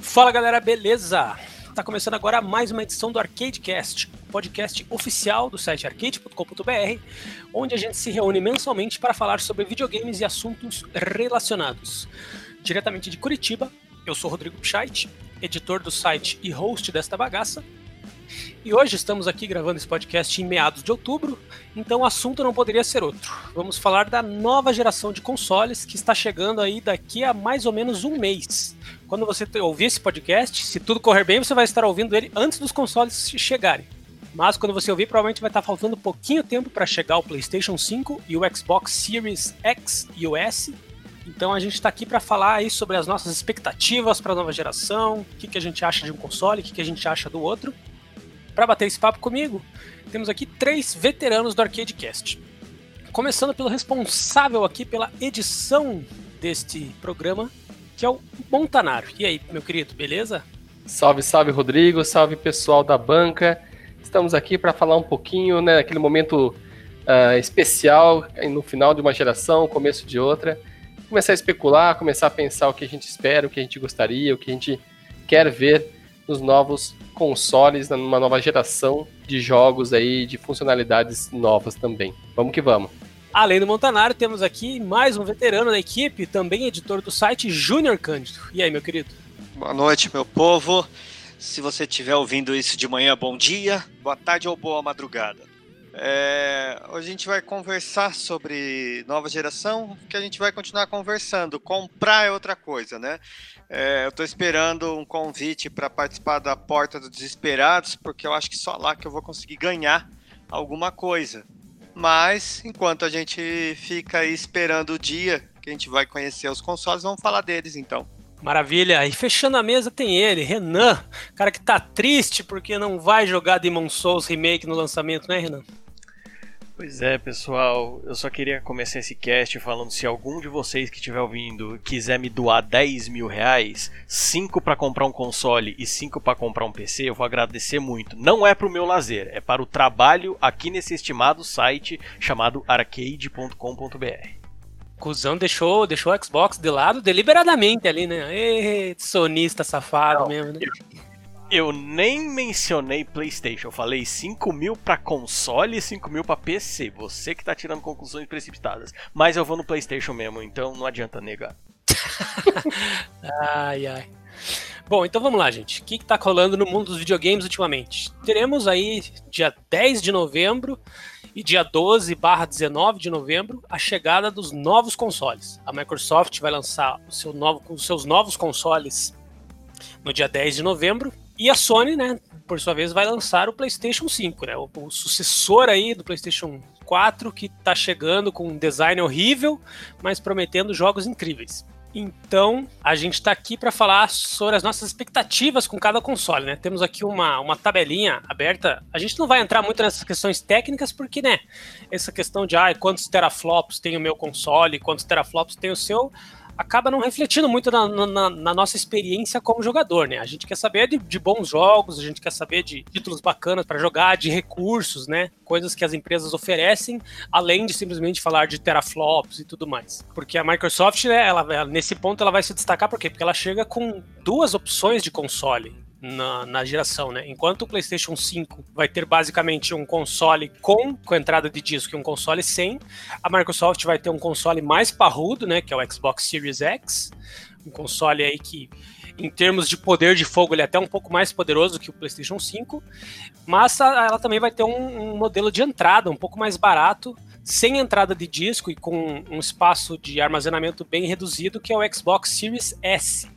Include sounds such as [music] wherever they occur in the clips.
Fala galera, beleza? Tá começando agora mais uma edição do ArcadeCast, podcast oficial do site arcade.com.br, onde a gente se reúne mensalmente para falar sobre videogames e assuntos relacionados. Diretamente de Curitiba, eu sou Rodrigo Pichait, editor do site e host desta bagaça. E hoje estamos aqui gravando esse podcast em meados de outubro, então o assunto não poderia ser outro. Vamos falar da nova geração de consoles que está chegando aí daqui a mais ou menos um mês. Quando você ouvir esse podcast, se tudo correr bem, você vai estar ouvindo ele antes dos consoles chegarem. Mas quando você ouvir, provavelmente vai estar faltando pouquinho tempo para chegar o PlayStation 5 e o Xbox Series X e o S. Então a gente está aqui para falar aí sobre as nossas expectativas para a nova geração, o que, que a gente acha de um console, o que, que a gente acha do outro. Para bater esse papo comigo, temos aqui três veteranos do ArcadeCast. Começando pelo responsável aqui pela edição deste programa, que é o Montanaro. E aí, meu querido, beleza? Salve, salve, Rodrigo. Salve, pessoal da banca. Estamos aqui para falar um pouquinho, né, aquele momento uh, especial no final de uma geração, começo de outra. Começar a especular, começar a pensar o que a gente espera, o que a gente gostaria, o que a gente quer ver nos novos consoles, numa nova geração de jogos aí, de funcionalidades novas também. Vamos que vamos. Além do Montanaro, temos aqui mais um veterano da equipe, também editor do site Júnior Cândido. E aí, meu querido? Boa noite, meu povo. Se você estiver ouvindo isso de manhã, bom dia, boa tarde ou boa madrugada. É, hoje a gente vai conversar sobre nova geração, que a gente vai continuar conversando. Comprar é outra coisa, né? É, eu estou esperando um convite para participar da Porta dos Desesperados, porque eu acho que só lá que eu vou conseguir ganhar alguma coisa. Mas enquanto a gente fica aí esperando o dia que a gente vai conhecer os consoles, vamos falar deles então. Maravilha. E fechando a mesa tem ele, Renan, cara que tá triste porque não vai jogar Demon Souls Remake no lançamento, né, Renan? Pois é, pessoal, eu só queria começar esse cast falando se algum de vocês que estiver ouvindo quiser me doar 10 mil reais, 5 para comprar um console e 5 para comprar um PC, eu vou agradecer muito. Não é para o meu lazer, é para o trabalho aqui nesse estimado site chamado arcade.com.br. Cusão deixou, deixou o Xbox de lado deliberadamente ali, né? Ê, sonista safado Não, mesmo, né? Eu nem mencionei PlayStation. Eu falei 5 mil pra console e 5 mil pra PC. Você que tá tirando conclusões precipitadas. Mas eu vou no PlayStation mesmo, então não adianta negar. [laughs] ai, ai. Bom, então vamos lá, gente. O que, que tá rolando no mundo dos videogames ultimamente? Teremos aí, dia 10 de novembro e dia 12 barra 19 de novembro, a chegada dos novos consoles. A Microsoft vai lançar seu novo, os seus novos consoles no dia 10 de novembro e a Sony, né, por sua vez, vai lançar o PlayStation 5, né, o, o sucessor aí do PlayStation 4, que está chegando com um design horrível, mas prometendo jogos incríveis. Então, a gente está aqui para falar sobre as nossas expectativas com cada console, né? Temos aqui uma, uma tabelinha aberta. A gente não vai entrar muito nessas questões técnicas, porque, né? Essa questão de ah, quantos teraflops tem o meu console, quantos teraflops tem o seu, acaba não refletindo muito na, na, na, nossa experiência como jogador, né? A gente quer saber de, de bons jogos, a gente quer saber de títulos bacanas para jogar, de recursos, né? Coisas que as empresas oferecem, além de simplesmente falar de teraflops e tudo mais. Porque a Microsoft, né, ela, nesse ponto, ela vai se destacar por quê? Porque ela chega com duas opções de console na, na, geração, né? Enquanto o PlayStation 5 vai ter basicamente um console com, com entrada de disco e um console sem, a Microsoft vai ter um console mais parrudo, né? Que é o Xbox Series X, um console aí que em termos de poder de fogo, ele é até um pouco mais poderoso que o PlayStation 5, mas ela também vai ter um, um modelo de entrada um pouco mais barato, sem entrada de disco e com um espaço de armazenamento bem reduzido, que é o Xbox Series S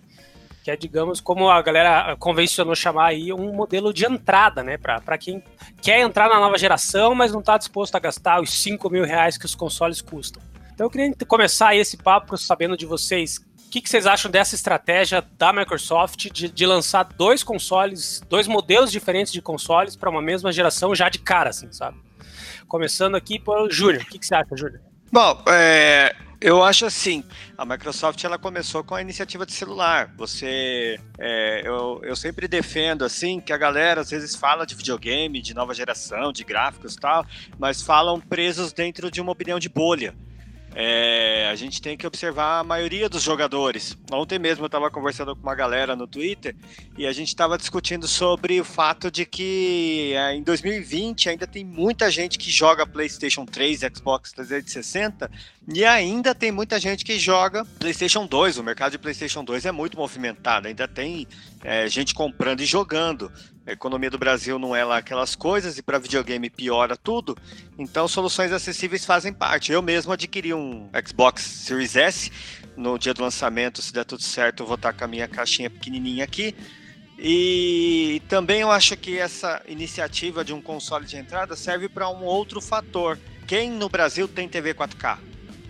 que é, digamos, como a galera convencionou chamar aí, um modelo de entrada, né? Para quem quer entrar na nova geração, mas não está disposto a gastar os 5 mil reais que os consoles custam. Então eu queria começar esse papo sabendo de vocês o que, que, vocês acham dessa estratégia da Microsoft de, de, lançar dois consoles, dois modelos diferentes de consoles para uma mesma geração já de cara, assim, sabe? Começando aqui por Júnior. O que, que, você acha, Júnior? Bom, é, Eu acho assim, a Microsoft ela começou com a iniciativa de celular. Você, é, eu, eu sempre defendo assim que a galera às vezes fala de videogame, de nova geração, de gráficos e tal, mas falam presos dentro de uma opinião de bolha. É, a gente tem que observar a maioria dos jogadores. Ontem mesmo eu estava conversando com uma galera no Twitter e a gente estava discutindo sobre o fato de que é, em 2020 ainda tem muita gente que joga PlayStation 3, Xbox 360 e ainda tem muita gente que joga PlayStation 2. O mercado de PlayStation 2 é muito movimentado, ainda tem é, gente comprando e jogando. A economia do Brasil não é lá aquelas coisas e para videogame piora tudo. Então, soluções acessíveis fazem parte. Eu mesmo adquiri um Xbox Series S no dia do lançamento. Se der tudo certo, eu vou estar com a minha caixinha pequenininha aqui. E também eu acho que essa iniciativa de um console de entrada serve para um outro fator. Quem no Brasil tem TV 4K,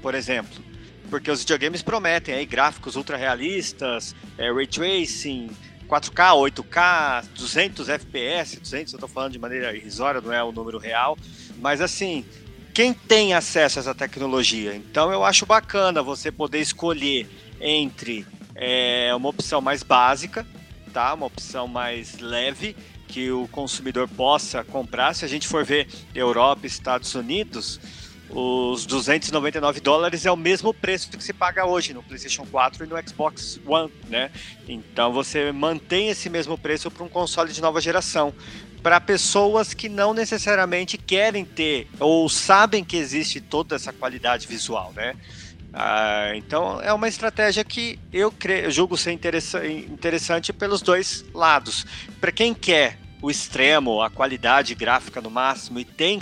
por exemplo? Porque os videogames prometem aí gráficos ultra realistas, é, ray tracing, 4K, 8K, 200 FPS, 200 eu estou falando de maneira irrisória, não é o número real, mas assim, quem tem acesso a essa tecnologia? Então eu acho bacana você poder escolher entre é, uma opção mais básica, tá? Uma opção mais leve que o consumidor possa comprar. Se a gente for ver Europa, Estados Unidos, os 299 dólares é o mesmo preço que se paga hoje no PlayStation 4 e no Xbox One, né? Então você mantém esse mesmo preço para um console de nova geração. Para pessoas que não necessariamente querem ter ou sabem que existe toda essa qualidade visual, né? Ah, então é uma estratégia que eu, eu julgo ser interessante pelos dois lados. Para quem quer o extremo, a qualidade gráfica no máximo e tem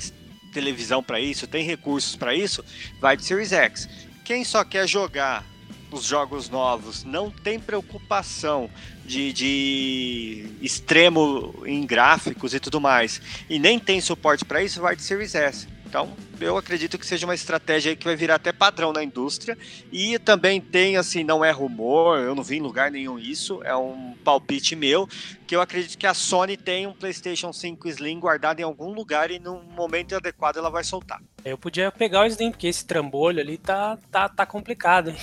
televisão para isso, tem recursos para isso, vai de Series X. Quem só quer jogar os jogos novos, não tem preocupação de, de extremo em gráficos e tudo mais, e nem tem suporte para isso, vai de Series S. Então, eu acredito que seja uma estratégia que vai virar até padrão na indústria. E também tem, assim, não é rumor, eu não vi em lugar nenhum isso, é um palpite meu, que eu acredito que a Sony tem um PlayStation 5 Slim guardado em algum lugar e no momento adequado ela vai soltar. Eu podia pegar o Slim, porque esse trambolho ali tá, tá, tá complicado, hein?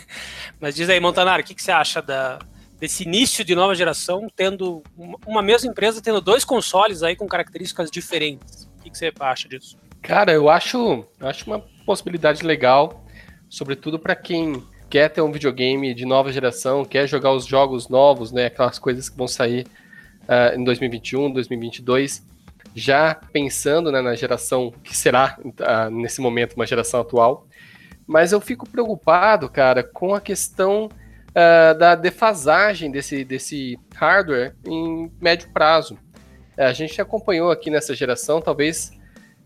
[laughs] Mas diz aí, Montanaro, o que, que você acha da, desse início de nova geração, tendo uma mesma empresa tendo dois consoles aí com características diferentes? O que, que você acha disso? Cara, eu acho, eu acho uma possibilidade legal, sobretudo para quem quer ter um videogame de nova geração, quer jogar os jogos novos, né, aquelas coisas que vão sair uh, em 2021, 2022, já pensando né, na geração que será uh, nesse momento uma geração atual. Mas eu fico preocupado, cara, com a questão uh, da defasagem desse, desse hardware em médio prazo. a gente acompanhou aqui nessa geração, talvez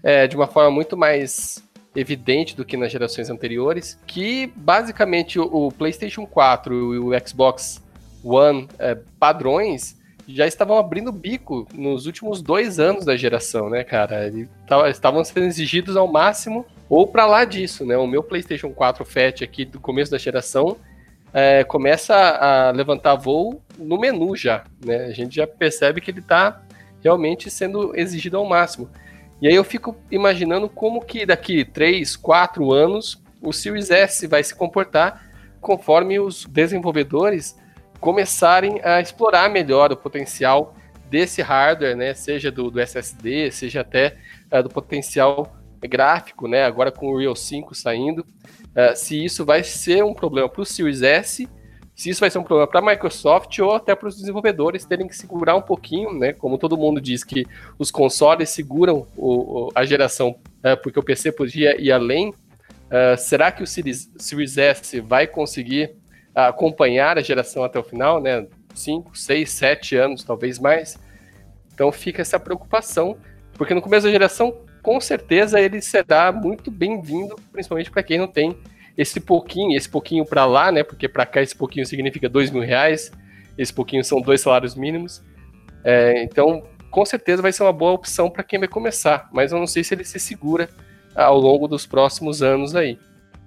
é, de uma forma muito mais evidente do que nas gerações anteriores, que basicamente o, o PlayStation 4 e o Xbox One é, padrões já estavam abrindo bico nos últimos dois anos da geração, né, cara? Estavam sendo exigidos ao máximo ou para lá disso, né? O meu PlayStation 4 Fat aqui do começo da geração é, começa a levantar voo no menu já, né? A gente já percebe que ele está realmente sendo exigido ao máximo. E aí eu fico imaginando como que daqui 3, 4 anos o Series S vai se comportar conforme os desenvolvedores começarem a explorar melhor o potencial desse hardware, né, seja do, do SSD, seja até uh, do potencial gráfico, né, agora com o Real 5 saindo, uh, se isso vai ser um problema para o Series S se isso vai ser um problema para a Microsoft ou até para os desenvolvedores terem que segurar um pouquinho, né? Como todo mundo diz que os consoles seguram o, o, a geração é, porque o PC podia ir além. Uh, será que o Series, Series S vai conseguir acompanhar a geração até o final, né? 5, 6, 7 anos, talvez mais. Então fica essa preocupação, porque no começo da geração, com certeza, ele será muito bem-vindo, principalmente para quem não tem esse pouquinho, esse pouquinho para lá, né? Porque para cá esse pouquinho significa dois mil reais, esse pouquinho são dois salários mínimos. É, então, com certeza vai ser uma boa opção para quem vai começar, mas eu não sei se ele se segura ao longo dos próximos anos aí.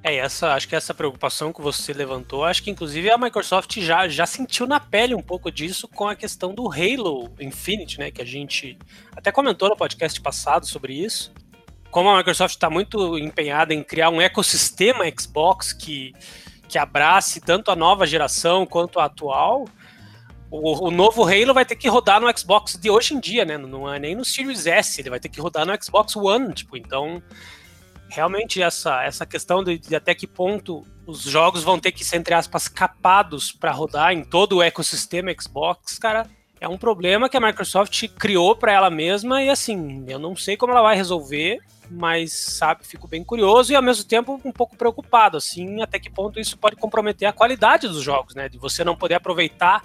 É, essa, acho que essa preocupação que você levantou, acho que inclusive a Microsoft já, já sentiu na pele um pouco disso com a questão do Halo Infinite, né? Que a gente até comentou no podcast passado sobre isso. Como a Microsoft está muito empenhada em criar um ecossistema Xbox que, que abrace tanto a nova geração quanto a atual, o, o, novo Halo vai ter que rodar no Xbox de hoje em dia, né? Não é nem no Series S, ele vai ter que rodar no Xbox One, tipo, então realmente essa, essa questão de, de até que ponto os jogos vão ter que ser, entre aspas, capados para rodar em todo o ecossistema Xbox, cara, é um problema que a Microsoft criou para ela mesma e assim, eu não sei como ela vai resolver, mas sabe, fico bem curioso e ao mesmo tempo um pouco preocupado, assim, até que ponto isso pode comprometer a qualidade dos jogos, né? De você não poder aproveitar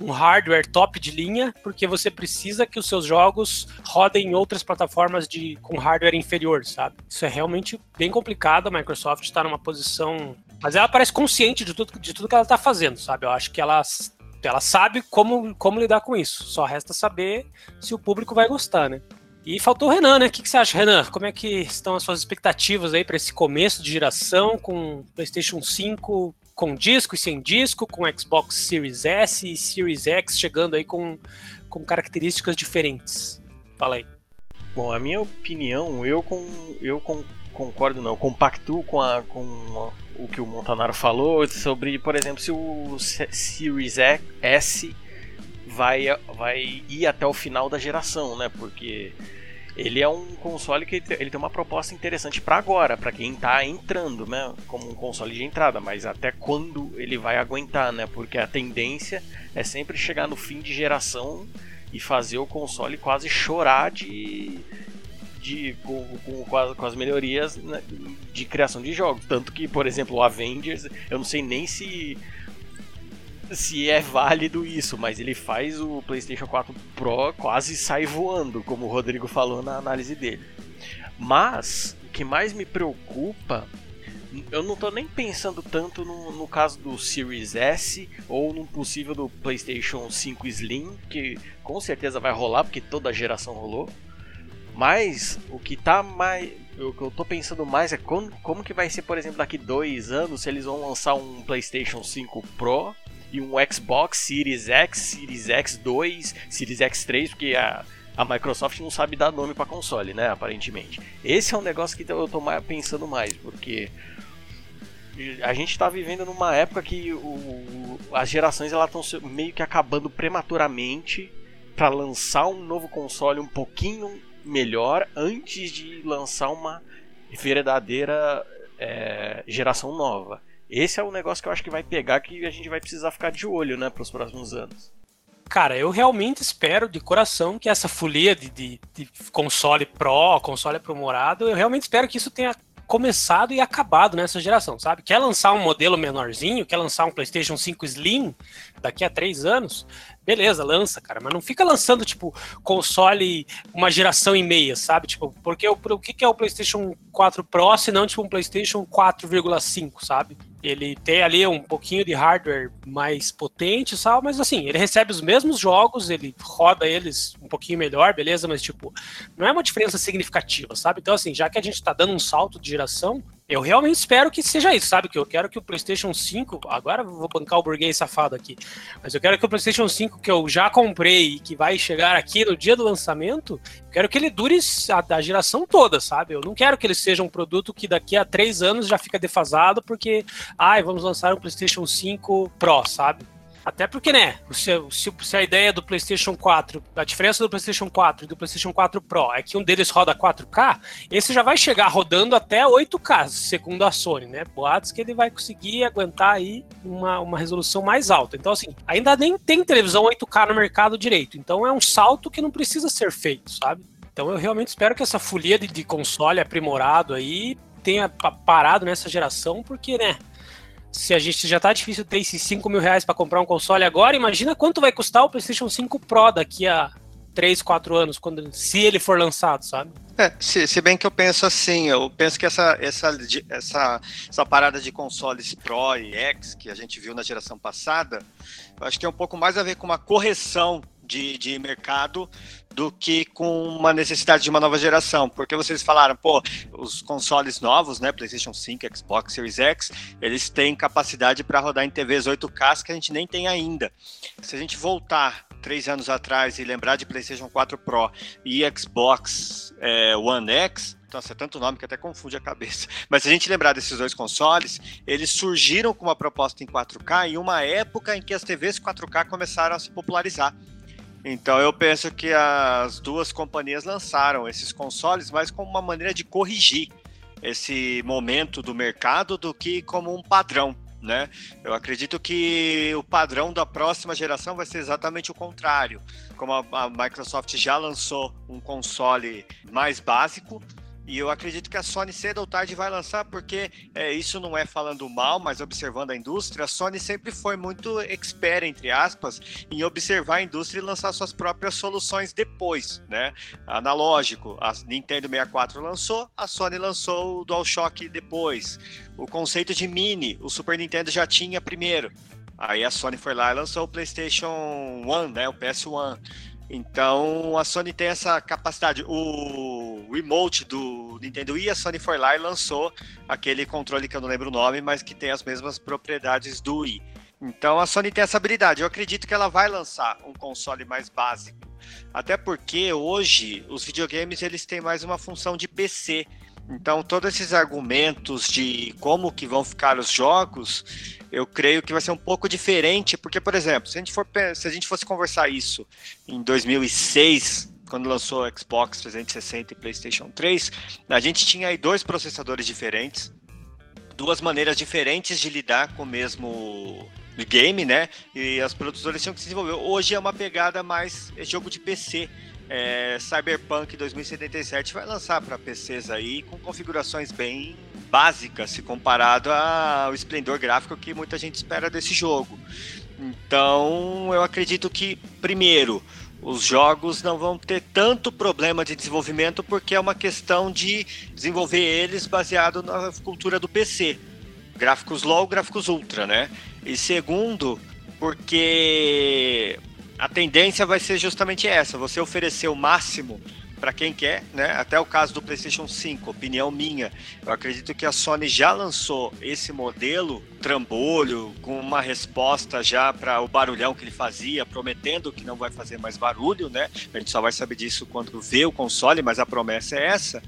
um hardware top de linha, porque você precisa que os seus jogos rodem em outras plataformas de, com hardware inferior, sabe? Isso é realmente bem complicado, a Microsoft está numa posição. Mas ela parece consciente de tudo, de tudo que ela está fazendo, sabe? Eu acho que ela ela sabe como, como lidar com isso. Só resta saber se o público vai gostar, né? E faltou o Renan, né? O que, que você acha, Renan? Como é que estão as suas expectativas aí para esse começo de geração com PlayStation 5 com disco e sem disco, com Xbox Series S e Series X chegando aí com, com características diferentes? Fala aí. Bom, a minha opinião, eu com eu com, concordo não, compactuo com a com a, o que o Montanaro falou sobre, por exemplo, se o Series S vai, vai ir até o final da geração, né? Porque ele é um console que ele tem uma proposta interessante para agora, para quem está entrando, né? Como um console de entrada, mas até quando ele vai aguentar, né? Porque a tendência é sempre chegar no fim de geração e fazer o console quase chorar de. De, com, com, com as melhorias né, de criação de jogos. Tanto que, por exemplo, o Avengers, eu não sei nem se se é válido isso, mas ele faz o PlayStation 4 Pro quase sair voando, como o Rodrigo falou na análise dele. Mas o que mais me preocupa, eu não estou nem pensando tanto no, no, caso do Series S ou no possível do PlayStation 5 Slim, que com certeza vai rolar porque toda a geração rolou. Mas o que tá mais. O que eu tô pensando mais é como, como que vai ser, por exemplo, daqui dois anos se eles vão lançar um PlayStation 5 Pro e um Xbox Series X, Series X2, Series X3, porque a, a Microsoft não sabe dar nome para console, né? Aparentemente. Esse é um negócio que eu tô pensando mais, porque a gente está vivendo numa época que o, as gerações estão meio que acabando prematuramente para lançar um novo console um pouquinho melhor antes de lançar uma verdadeira é, geração nova. Esse é o negócio que eu acho que vai pegar que a gente vai precisar ficar de olho, né, para os próximos anos. Cara, eu realmente espero de coração que essa folia de, de, de console Pro, console aprimorado, eu realmente espero que isso tenha começado e acabado nessa geração, sabe? Quer lançar um modelo menorzinho, quer lançar um PlayStation 5 Slim daqui a três anos, beleza, lança, cara, mas não fica lançando, tipo, console uma geração e meia, sabe? Tipo, porque o, o que é o PlayStation 4 Pro se não, tipo, um PlayStation 4,5, sabe? Ele tem ali um pouquinho de hardware mais potente, sabe? Mas assim, ele recebe os mesmos jogos, ele roda eles um pouquinho melhor, beleza? Mas, tipo, não é uma diferença significativa, sabe? Então, assim, já que a gente tá dando um salto de geração, eu realmente espero que seja isso, sabe? Que eu quero que o PlayStation 5, agora vou bancar o burguês safado aqui, mas eu quero que o PlayStation 5 que eu já comprei e que vai chegar aqui no dia do lançamento, eu quero que ele dure a, a geração toda, sabe? Eu não quero que ele seja um produto que daqui a três anos já fica defasado porque, ai, vamos lançar um PlayStation 5 Pro, sabe? Até porque, né, se, se, se, a ideia do PlayStation 4, a diferença do PlayStation 4 e do PlayStation 4 Pro é que um deles roda 4K, esse já vai chegar rodando até 8K, segundo a Sony, né? Boatos que ele vai conseguir aguentar aí uma, uma resolução mais alta. Então, assim, ainda nem tem televisão 8K no mercado direito. Então é um salto que não precisa ser feito, sabe? Então eu realmente espero que essa folia de, de console aprimorado aí tenha parado nessa geração, porque, né? Se a gente já tá difícil ter esses 5 mil reais para comprar um console agora, imagina quanto vai custar o PlayStation 5 Pro daqui a 3, 4 anos, quando, se ele for lançado, sabe? É, se, se, bem que eu penso assim, eu penso que essa, essa, essa, essa parada de consoles Pro e X que a gente viu na geração passada, acho que é um pouco mais a ver com uma correção de, de mercado do que com uma necessidade de uma nova geração, porque vocês falaram, pô, os consoles novos, né, PlayStation 5, Xbox Series X, eles têm capacidade para rodar em TVs 8K que a gente nem tem ainda. Se a gente voltar três anos atrás e lembrar de PlayStation 4 Pro e Xbox é, One X, nossa, é tanto nome que até confunde a cabeça. [laughs] Mas se a gente lembrar desses dois consoles, eles surgiram com uma proposta em 4K em uma época em que as TVs 4K começaram a se popularizar. Então eu penso que as duas companhias lançaram esses consoles mais como uma maneira de corrigir esse momento do mercado do que como um padrão. Né? Eu acredito que o padrão da próxima geração vai ser exatamente o contrário. Como a, a Microsoft já lançou um console mais básico, e eu acredito que a Sony cedo ou tarde vai lançar, porque é, isso não é falando mal, mas observando a indústria, a Sony sempre foi muito expert, entre aspas, em observar a indústria e lançar suas próprias soluções depois, né? Analógico, a Nintendo 64 lançou, a Sony lançou o DualShock depois. O conceito de mini, o Super Nintendo já tinha primeiro. Aí a Sony foi lá e lançou o PlayStation 1, né? O PS1. Então a Sony tem essa capacidade. O remote do Nintendo Wii, a Sony foi lá e lançou aquele controle que eu não lembro o nome, mas que tem as mesmas propriedades do Wii. Então a Sony tem essa habilidade. Eu acredito que ela vai lançar um console mais básico. Até porque hoje os videogames eles têm mais uma função de PC. Então, todos esses argumentos de como que vão ficar os jogos, eu creio que vai ser um pouco diferente, porque, por exemplo, se a gente, for, se a gente fosse conversar isso em 2006, quando lançou o Xbox 360 e PlayStation 3, a gente tinha aí dois processadores diferentes, duas maneiras diferentes de lidar com o mesmo game, né? E as produtoras tinham que se desenvolver. Hoje é uma pegada mais é jogo de PC. É, Cyberpunk 2077 vai lançar para PCs aí com configurações bem básicas se comparado ao esplendor gráfico que muita gente espera desse jogo. Então, eu acredito que primeiro os jogos não vão ter tanto problema de desenvolvimento porque é uma questão de desenvolver eles baseado na cultura do PC. Gráficos low, gráficos ultra, né? E segundo, porque a tendência vai ser justamente essa: você oferecer o máximo para quem quer, né? Até o caso do PlayStation 5, opinião minha. Eu acredito que a Sony já lançou esse modelo trambolho com uma resposta já para o barulhão que ele fazia, prometendo que não vai fazer mais barulho, né? A gente só vai saber disso quando vê o console, mas a promessa é essa.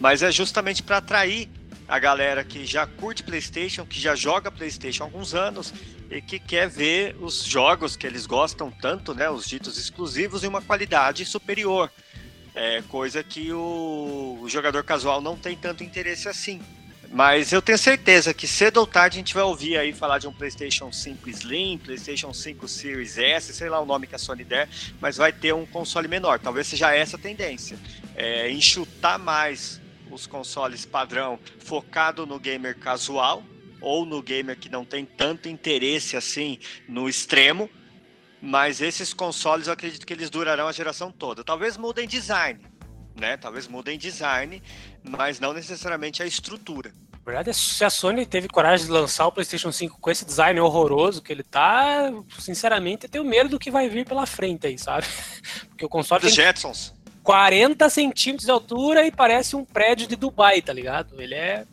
Mas é justamente para atrair a galera que já curte PlayStation, que já joga PlayStation há alguns anos e que quer ver os jogos que eles gostam tanto, né, os ditos exclusivos, em uma qualidade superior. É coisa que o, o jogador casual não tem tanto interesse assim. Mas eu tenho certeza que cedo ou tarde a gente vai ouvir aí falar de um PlayStation 5 Slim, PlayStation 5 Series S, sei lá o nome que a Sony der, mas vai ter um console menor. Talvez seja essa a tendência. É, enxutar mais os consoles padrão focado no gamer casual ou no gamer que não tem tanto interesse assim no extremo, mas esses consoles eu acredito que eles durarão a geração toda. Talvez mudem design, né? Talvez mudem design, mas não necessariamente a estrutura. Na verdade, se a Sony teve coragem de lançar o PlayStation 5 com esse design horroroso que ele tá, sinceramente, eu tenho medo do que vai vir pela frente aí, sabe? [laughs] Porque o console. Dos Jetsons. 40 centímetros de altura e parece um prédio de Dubai, tá ligado? Ele é.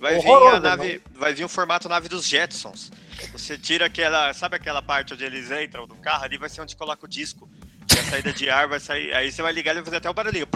Vai vir a nave, vai vir o formato nave dos Jetsons. Você tira aquela, sabe aquela parte onde eles entram do carro ali, vai ser onde coloca o disco. E a saída de ar vai sair, aí você vai ligar e vai fazer até o barulhinho.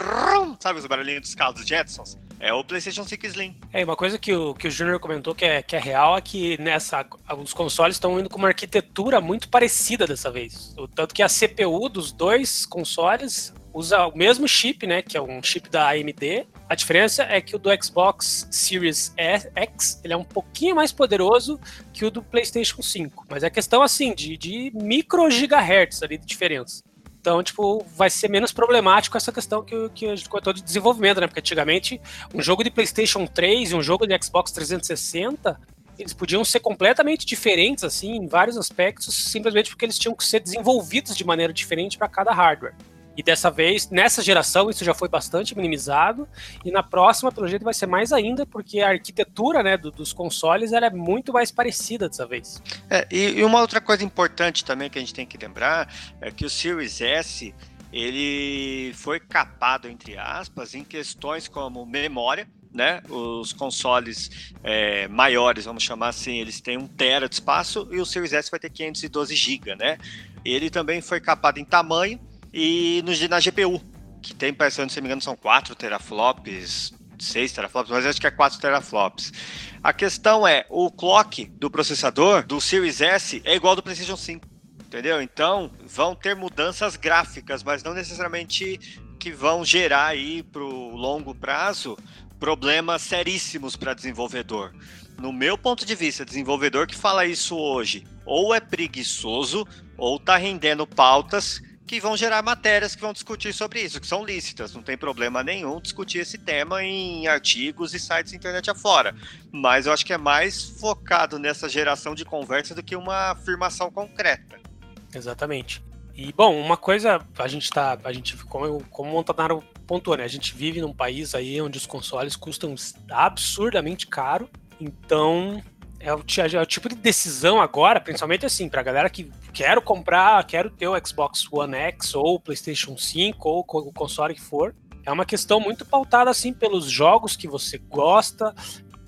sabe os barulhinhos dos carros dos Jetsons? É o PlayStation 5 Slim. É, uma coisa que o, que o Junior comentou que é, que é real é que nessa, os consoles estão indo com uma arquitetura muito parecida dessa vez. O tanto que a CPU dos dois consoles usa o mesmo chip, né, que é um chip da AMD. A diferença é que o do Xbox Series X ele é um pouquinho mais poderoso que o do PlayStation 5, mas é questão assim de, de micro gigahertz ali de diferença. Então, tipo, vai ser menos problemático essa questão que, que a gente comentou de desenvolvimento, né? Porque antigamente, um jogo de PlayStation 3 e um jogo de Xbox 360, eles podiam ser completamente diferentes, assim, em vários aspectos, simplesmente porque eles tinham que ser desenvolvidos de maneira diferente para cada hardware. E dessa vez, nessa geração, isso já foi bastante minimizado. E na próxima, pelo jeito, vai ser mais ainda, porque a arquitetura né, do, dos consoles ela é muito mais parecida dessa vez. É, e, e uma outra coisa importante também que a gente tem que lembrar é que o Series S ele foi capado, entre aspas, em questões como memória, né? Os consoles é, maiores, vamos chamar assim, eles têm um tera de espaço e o Series S vai ter 512 GB, né? Ele também foi capado em tamanho e no, na GPU, que tem, se não me engano, são 4 teraflops, 6 teraflops, mas acho que é 4 teraflops. A questão é, o clock do processador do Series S é igual ao do PlayStation 5, entendeu? Então, vão ter mudanças gráficas, mas não necessariamente que vão gerar aí para o longo prazo problemas seríssimos para desenvolvedor. No meu ponto de vista, desenvolvedor que fala isso hoje, ou é preguiçoso, ou está rendendo pautas que vão gerar matérias que vão discutir sobre isso, que são lícitas, não tem problema nenhum discutir esse tema em artigos e sites internet afora. Mas eu acho que é mais focado nessa geração de conversa do que uma afirmação concreta. Exatamente. E bom, uma coisa, a gente tá, a gente como, como Montanaro pontuou, né? A gente vive num país aí onde os consoles custam absurdamente caro. Então, é o, é o, tipo de decisão agora, principalmente assim, pra galera que quero comprar, quero ter o Xbox One X ou o PlayStation 5 ou o console que for. É uma questão muito pautada assim pelos jogos que você gosta,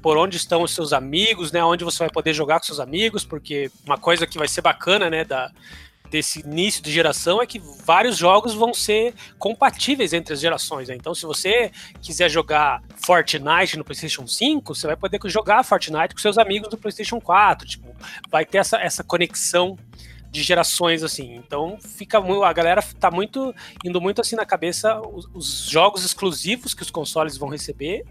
por onde estão os seus amigos, né? Onde você vai poder jogar com seus amigos, porque uma coisa que vai ser bacana, né, da, desse início de geração é que vários jogos vão ser compatíveis entre as gerações. Né? Então, se você quiser jogar Fortnite no PlayStation 5, você vai poder jogar Fortnite com seus amigos do PlayStation 4. Tipo, vai ter essa, essa conexão de gerações assim. Então fica a galera tá muito indo muito assim na cabeça os, os, jogos exclusivos que os consoles vão receber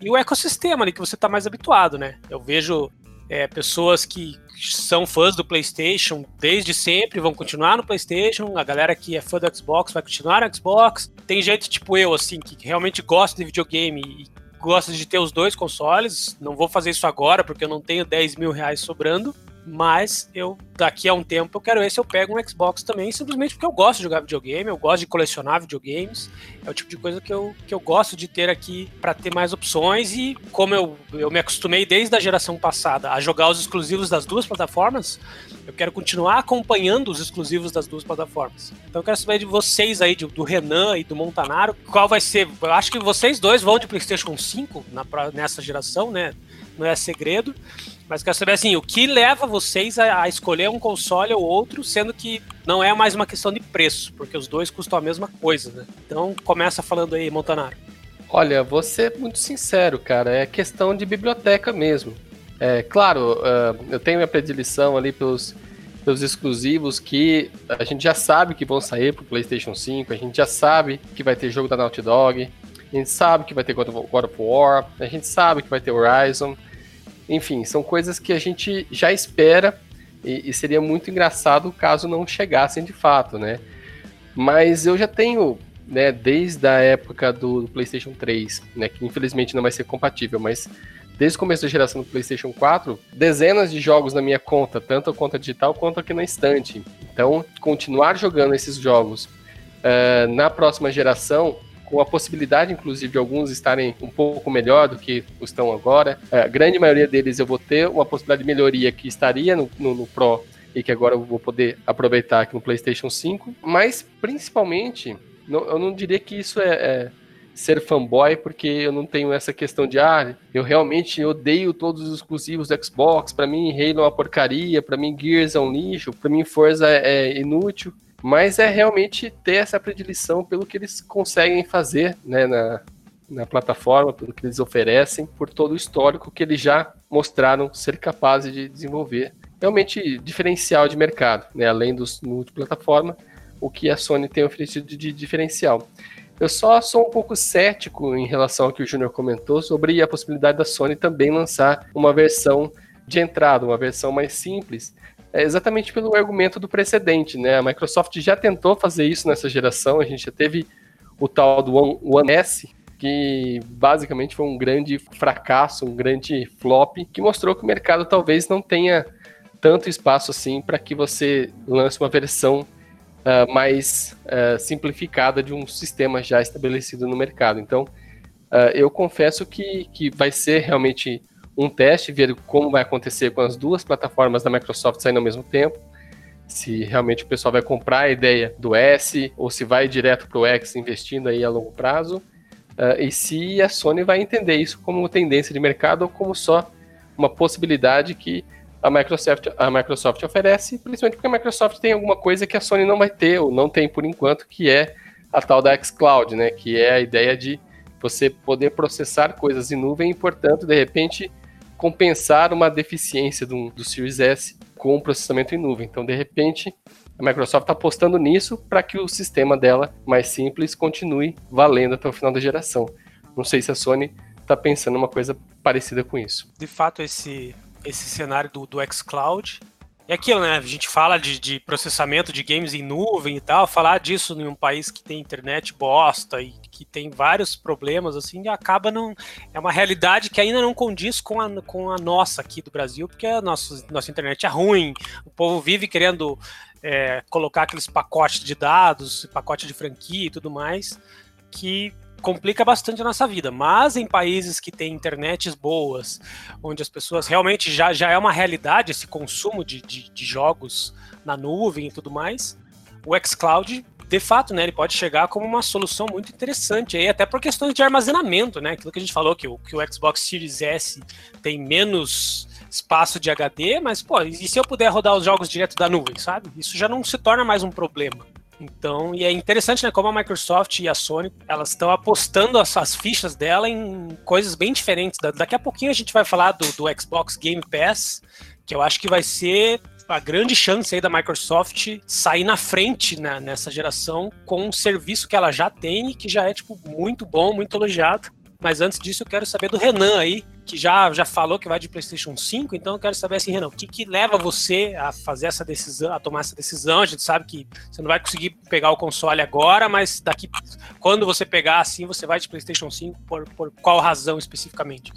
e o ecossistema ali que você tá mais habituado, né? Eu vejo é, pessoas que são fãs do PlayStation desde sempre vão continuar no PlayStation. A galera que é fã do Xbox vai continuar no Xbox. Tem gente tipo eu, assim, que realmente gosta de videogame e gosta de ter os dois consoles. Não vou fazer isso agora porque eu não tenho 10 mil reais sobrando. Mas eu, daqui a um tempo, eu quero ver se eu pego um Xbox também, simplesmente porque eu gosto de jogar videogame, eu gosto de colecionar videogames. É o tipo de coisa que eu, que eu gosto de ter aqui para ter mais opções. E como eu, eu me acostumei desde a geração passada a jogar os exclusivos das duas plataformas, eu quero continuar acompanhando os exclusivos das duas plataformas. Então eu quero saber de vocês aí, do Renan e do Montanaro, qual vai ser. Eu acho que vocês dois vão de PlayStation 5 na, nessa geração, né? Não é segredo. Mas quero saber assim, o que leva vocês a, a, escolher um console ou outro, sendo que não é mais uma questão de preço, porque os dois custam a mesma coisa, né? Então começa falando aí, Montanaro. Olha, vou ser muito sincero, cara, é questão de biblioteca mesmo. É claro, uh, eu tenho minha predileção ali pelos, pelos exclusivos que a gente já sabe que vão sair pro PlayStation 5, a gente já sabe que vai ter jogo da Naughty Dog, a gente sabe que vai ter God of War, a gente sabe que vai ter Horizon. Enfim, são coisas que a gente já espera e, e seria muito engraçado caso não chegassem de fato, né? Mas eu já tenho, né, desde a época do, do PlayStation 3, né, que infelizmente não vai ser compatível, mas desde o começo da geração do PlayStation 4, dezenas de jogos na minha conta, tanto a conta digital quanto aqui na estante. Então, continuar jogando esses jogos uh, na próxima geração com a possibilidade, inclusive, de alguns estarem um pouco melhor do que estão agora. A grande maioria deles eu vou ter uma possibilidade de melhoria que estaria no, no, no Pro e que agora eu vou poder aproveitar aqui no PlayStation 5. Mas, principalmente, não, eu não diria que isso é, é ser fanboy, porque eu não tenho essa questão de, ah, eu realmente odeio todos os exclusivos do Xbox, para mim Halo é uma porcaria, para mim Gears é um lixo, para mim Forza é, é inútil mas é realmente ter essa predileção pelo que eles conseguem fazer né, na, na plataforma, pelo que eles oferecem, por todo o histórico que eles já mostraram ser capazes de desenvolver. Realmente diferencial de mercado, né, além dos multiplataforma, o que a Sony tem oferecido de diferencial. Eu só sou um pouco cético em relação ao que o Júnior comentou sobre a possibilidade da Sony também lançar uma versão de entrada, uma versão mais simples, é exatamente pelo argumento do precedente, né? A Microsoft já tentou fazer isso nessa geração, a gente já teve o tal do One, S, que basicamente foi um grande fracasso, um grande flop, que mostrou que o mercado talvez não tenha tanto espaço assim para que você lance uma versão uh, mais uh, simplificada de um sistema já estabelecido no mercado. Então, uh, eu confesso que, que vai ser realmente um teste, ver como vai acontecer com as duas plataformas da Microsoft saindo ao mesmo tempo. Se realmente o pessoal vai comprar a ideia do S ou se vai direto para o X investindo aí a longo prazo. Uh, e se a Sony vai entender isso como tendência de mercado ou como só uma possibilidade que a Microsoft, a Microsoft oferece, principalmente porque a Microsoft tem alguma coisa que a Sony não vai ter ou não tem por enquanto, que é a tal da xCloud, né? Que é a ideia de Você poder processar coisas em nuvem e, portanto, de repente, compensar uma deficiência do, do Series S com processamento em nuvem. Então, de repente, a Microsoft está apostando nisso para que o sistema dela mais simples continue valendo até o final da geração. Não sei se a Sony está pensando uma coisa parecida com isso. De fato, esse, esse cenário do, do xCloud é aquilo, né? A gente fala de, de, processamento de games em nuvem e tal, falar disso em um país que tem internet bosta e que tem vários problemas, assim, acaba não. É uma realidade que ainda não condiz com a, com a nossa aqui do Brasil, porque a nossa, nossa internet é ruim, o povo vive querendo é, colocar aqueles pacotes de dados, pacote de franquia e tudo mais, que complica bastante a nossa vida. Mas em países que têm internets boas, onde as pessoas realmente já, já é uma realidade esse consumo de, de, de jogos na nuvem e tudo mais, o xCloud de fato, né, ele pode chegar como uma solução muito interessante, aí, até por questões de armazenamento, né? Aquilo que a gente falou, que o, que o Xbox Series S tem menos espaço de HD, mas, pô, e se eu puder rodar os jogos direto da nuvem, sabe? Isso já não se torna mais um problema. Então, e é interessante, né, como a Microsoft e a Sony, elas estão apostando as, as, fichas dela em coisas bem diferentes. Da, daqui a pouquinho a gente vai falar do, do Xbox Game Pass, que eu acho que vai ser a grande chance aí da Microsoft sair na frente né, nessa geração com um serviço que ela já tem e que já é, tipo, muito bom, muito elogiado. Mas antes disso, eu quero saber do Renan aí, que já, já falou que vai de PlayStation 5, então eu quero saber assim, Renan, o que, que leva você a fazer essa decisão, a tomar essa decisão? A gente sabe que você não vai conseguir pegar o console agora, mas daqui, quando você pegar assim, você vai de PlayStation 5, por, por qual razão especificamente?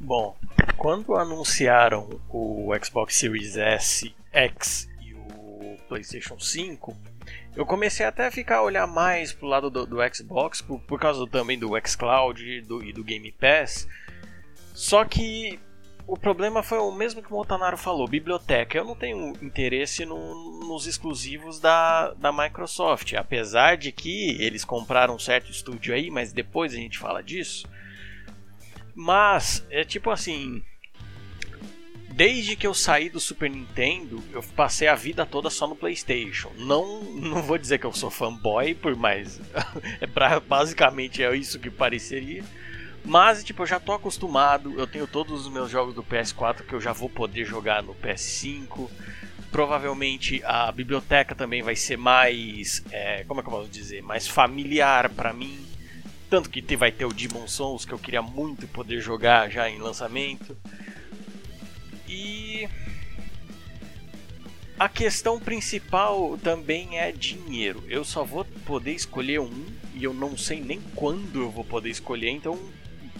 Bom, quando anunciaram o Xbox Series S, X e o PlayStation 5, eu comecei até a ficar a olhar mais pro lado do, do Xbox, por, por causa também do xCloud do, e do Game Pass. Só que o problema foi o mesmo que o Montanaro falou, biblioteca. Eu não tenho interesse no, nos exclusivos da, da Microsoft, apesar de que eles compraram um certo estúdio aí, mas depois a gente fala disso. Mas é tipo assim, desde que eu saí do Super Nintendo, eu passei a vida toda só no PlayStation. Não, não vou dizer que eu sou fanboy, por mais [laughs] é basicamente é isso que pareceria. Mas tipo, eu já tô acostumado, eu tenho todos os meus jogos do PS4 que eu já vou poder jogar no PS5. Provavelmente a biblioteca também vai ser mais, é, como é que eu posso dizer, mais familiar para mim. Tanto que vai ter o Demon Souls que eu queria muito poder jogar já em lançamento. E a questão principal também é dinheiro. Eu só vou poder escolher um e eu não sei nem quando eu vou poder escolher, então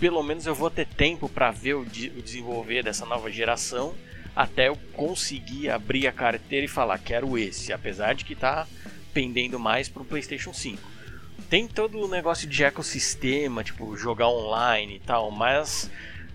pelo menos eu vou ter tempo para ver o, de o desenvolver dessa nova geração até eu conseguir abrir a carteira e falar quero esse, apesar de que tá pendendo mais para o PlayStation 5. Tem todo o negócio de ecossistema, tipo jogar online e tal, mas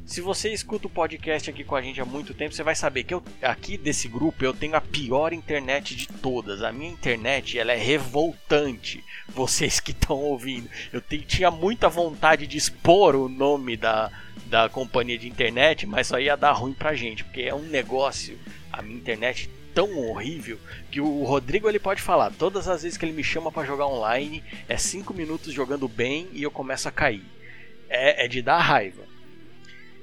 se você escuta o podcast aqui com a gente há muito tempo, você vai saber que eu, aqui desse grupo eu tenho a pior internet de todas. A minha internet ela é revoltante. Vocês que estão ouvindo, eu tinha muita vontade de expor o nome da, da companhia de internet, mas só ia dar ruim pra gente, porque é um negócio. A minha internet tão horrível que o Rodrigo ele pode falar. Todas as vezes que ele me chama para jogar online, é 5 minutos jogando bem e eu começo a cair. É, é de dar raiva.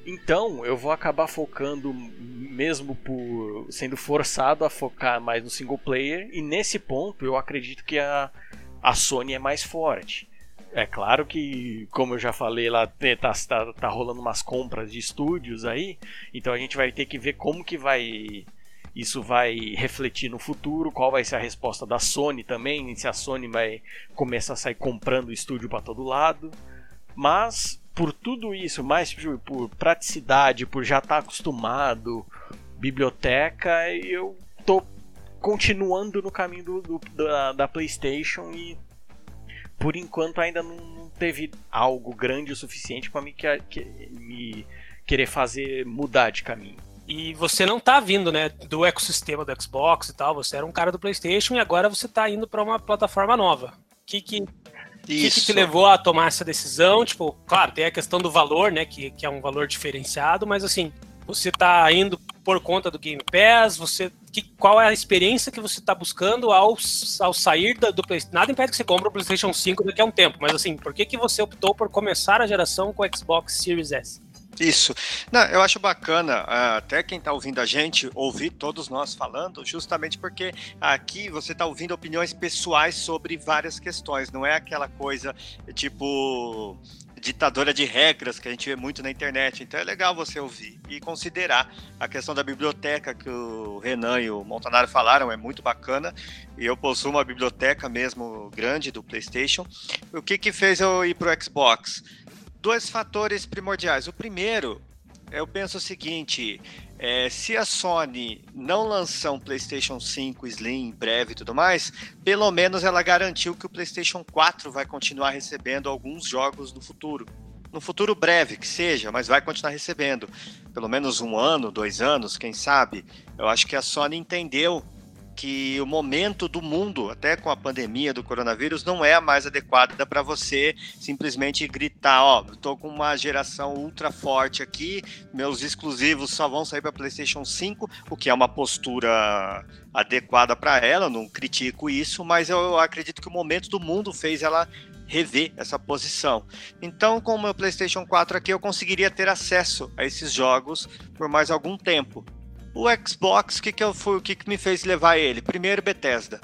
Então, eu vou acabar focando, mesmo por sendo forçado a focar mais no single player, e nesse ponto eu acredito que a, a Sony é mais forte. É claro que, como eu já falei lá, tá, tá, tá rolando umas compras de estúdios aí, então a gente vai ter que ver como que vai isso vai refletir no futuro, qual vai ser a resposta da Sony também, se a Sony vai começar a sair comprando estúdio para todo lado. Mas por tudo isso, mais por praticidade, por já estar tá acostumado, biblioteca, eu tô continuando no caminho do, do da, da, PlayStation e por enquanto ainda não, não teve algo grande o suficiente para me, que, me querer fazer mudar de caminho. E você não tá vindo, né, do ecossistema do Xbox e tal, você era um cara do PlayStation e agora você tá indo para uma plataforma nova. Que que o que, que, te levou a tomar essa decisão? Tipo, claro, tem a questão do valor, né? Que, que é um valor diferenciado, mas assim, você tá indo por conta do Game Pass? Você, que, qual é a experiência que você está buscando ao, ao sair da, do PlayStation? Nada impede que você compre o PlayStation 5 daqui a um tempo, mas assim, por que, que você optou por começar a geração com o Xbox Series S? Isso. Não, eu acho bacana, até quem está ouvindo a gente, ouvir todos nós falando, justamente porque aqui você está ouvindo opiniões pessoais sobre várias questões, não é aquela coisa tipo ditadora de regras que a gente vê muito na internet. Então é legal você ouvir e considerar a questão da biblioteca que o Renan e o Montanaro falaram, é muito bacana. E eu possuo uma biblioteca mesmo grande do PlayStation. O que que fez eu ir pro Xbox? Dois fatores primordiais. O primeiro, eu penso o seguinte: é, se a Sony não lançar um PlayStation 5 Slim em breve e tudo mais, pelo menos ela garantiu que o PlayStation 4 vai continuar recebendo alguns jogos no futuro. No futuro breve, que seja, mas vai continuar recebendo. Pelo menos um ano, dois anos, quem sabe. Eu acho que a Sony entendeu que o momento do mundo, até com a pandemia do coronavírus, não é a mais adequada para você simplesmente gritar, ó, oh, tô com uma geração ultra forte aqui, meus exclusivos só vão sair para PlayStation 5, o que é uma postura adequada para ela, não critico isso, mas eu acredito que o momento do mundo fez ela rever essa posição. Então, com o meu PlayStation 4 aqui, eu conseguiria ter acesso a esses jogos por mais algum tempo. O Xbox, o que, que, eu fui, o que, que me fez levar ele? Primeiro, Bethesda.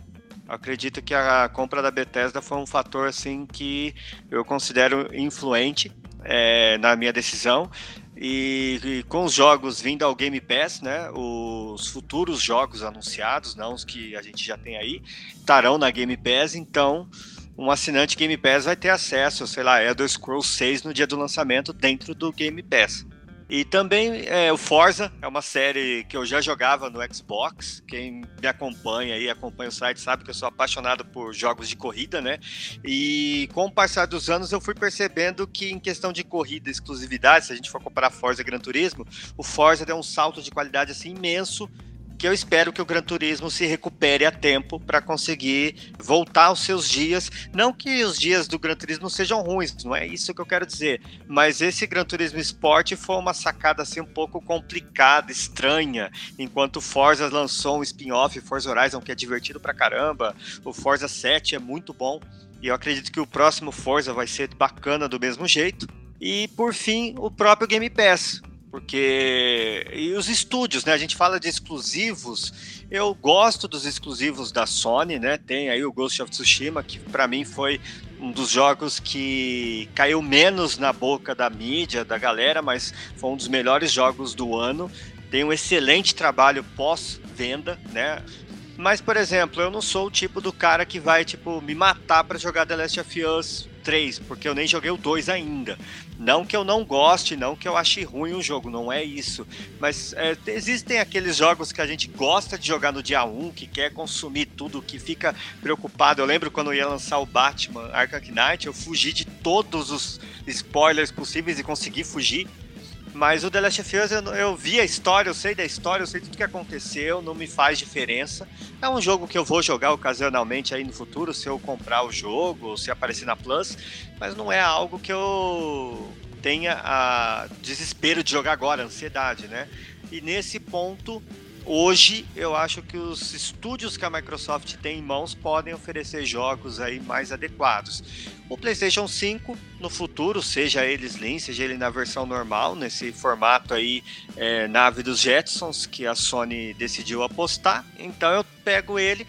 Eu acredito que a compra da Bethesda foi um fator assim que eu considero influente é, na minha decisão. E, e, com os jogos vindo ao Game Pass, né, os futuros jogos anunciados, não os que a gente já tem aí, estarão na Game Pass, então um assinante Game Pass vai ter acesso, sei lá, do Scrolls 6 no dia do lançamento dentro do Game Pass. E também é, o Forza é uma série que eu já jogava no Xbox. Quem me acompanha e acompanha o site sabe que eu sou apaixonado por jogos de corrida, né? E com o passar dos anos eu fui percebendo que em questão de corrida, exclusividade, se a gente for comparar Forza e Gran Turismo, o Forza deu um salto de qualidade assim imenso que eu espero que o Gran Turismo se recupere a tempo para conseguir voltar aos seus dias. Não que os dias do Gran Turismo sejam ruins, não é isso que eu quero dizer. Mas esse Gran Turismo Sport foi uma sacada assim um pouco complicada, estranha. Enquanto Forza lançou um spin-off, Forza Horizon, que é divertido pra caramba. O Forza 7 é muito bom. E eu acredito que o próximo Forza vai ser bacana do mesmo jeito. E por fim, o próprio Game Pass porque e os estúdios, né? A gente fala de exclusivos. Eu gosto dos exclusivos da Sony, né? Tem aí o Ghost of Tsushima, que para mim foi um dos jogos que caiu menos na boca da mídia, da galera, mas foi um dos melhores jogos do ano. Tem um excelente trabalho pós-venda, né? Mas, por exemplo, eu não sou o tipo do cara que vai, tipo, me matar para jogar The Last of Us 3, porque eu nem joguei o 2 ainda. Não que eu não goste, não que eu ache ruim o jogo, não é isso. Mas é, existem aqueles jogos que a gente gosta de jogar no dia 1, que quer consumir tudo, que fica preocupado. Eu lembro quando eu ia lançar o Batman Arkham Knight, eu fugi de todos os spoilers possíveis e consegui fugir mas o The Last of Us, eu, eu, vi a história, eu sei da história, eu sei tudo que aconteceu, não me faz diferença. É um jogo que eu vou jogar ocasionalmente aí no futuro, se eu comprar o jogo, se aparecer na Plus, mas não é algo que eu tenha a desespero de jogar agora, ansiedade, né? E nesse ponto, hoje eu acho que os estúdios que a Microsoft tem em mãos podem oferecer jogos aí mais adequados. O PlayStation 5 no futuro, seja ele Slim, seja ele na versão normal, nesse formato aí é, nave dos Jetsons que a Sony decidiu apostar, então eu pego ele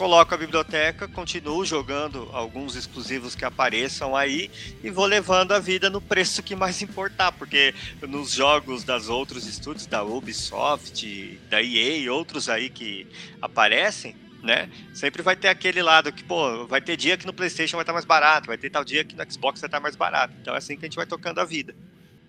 coloco a biblioteca, continuo jogando alguns exclusivos que apareçam aí e vou levando a vida no preço que mais importar, porque nos jogos das outros estúdios, da Ubisoft, da EA e outros aí que aparecem, né? Sempre vai ter aquele lado que, pô, vai ter dia que no PlayStation vai estar mais barato, vai ter tal dia que no Xbox vai estar mais barato. Então é assim que a gente vai tocando a vida.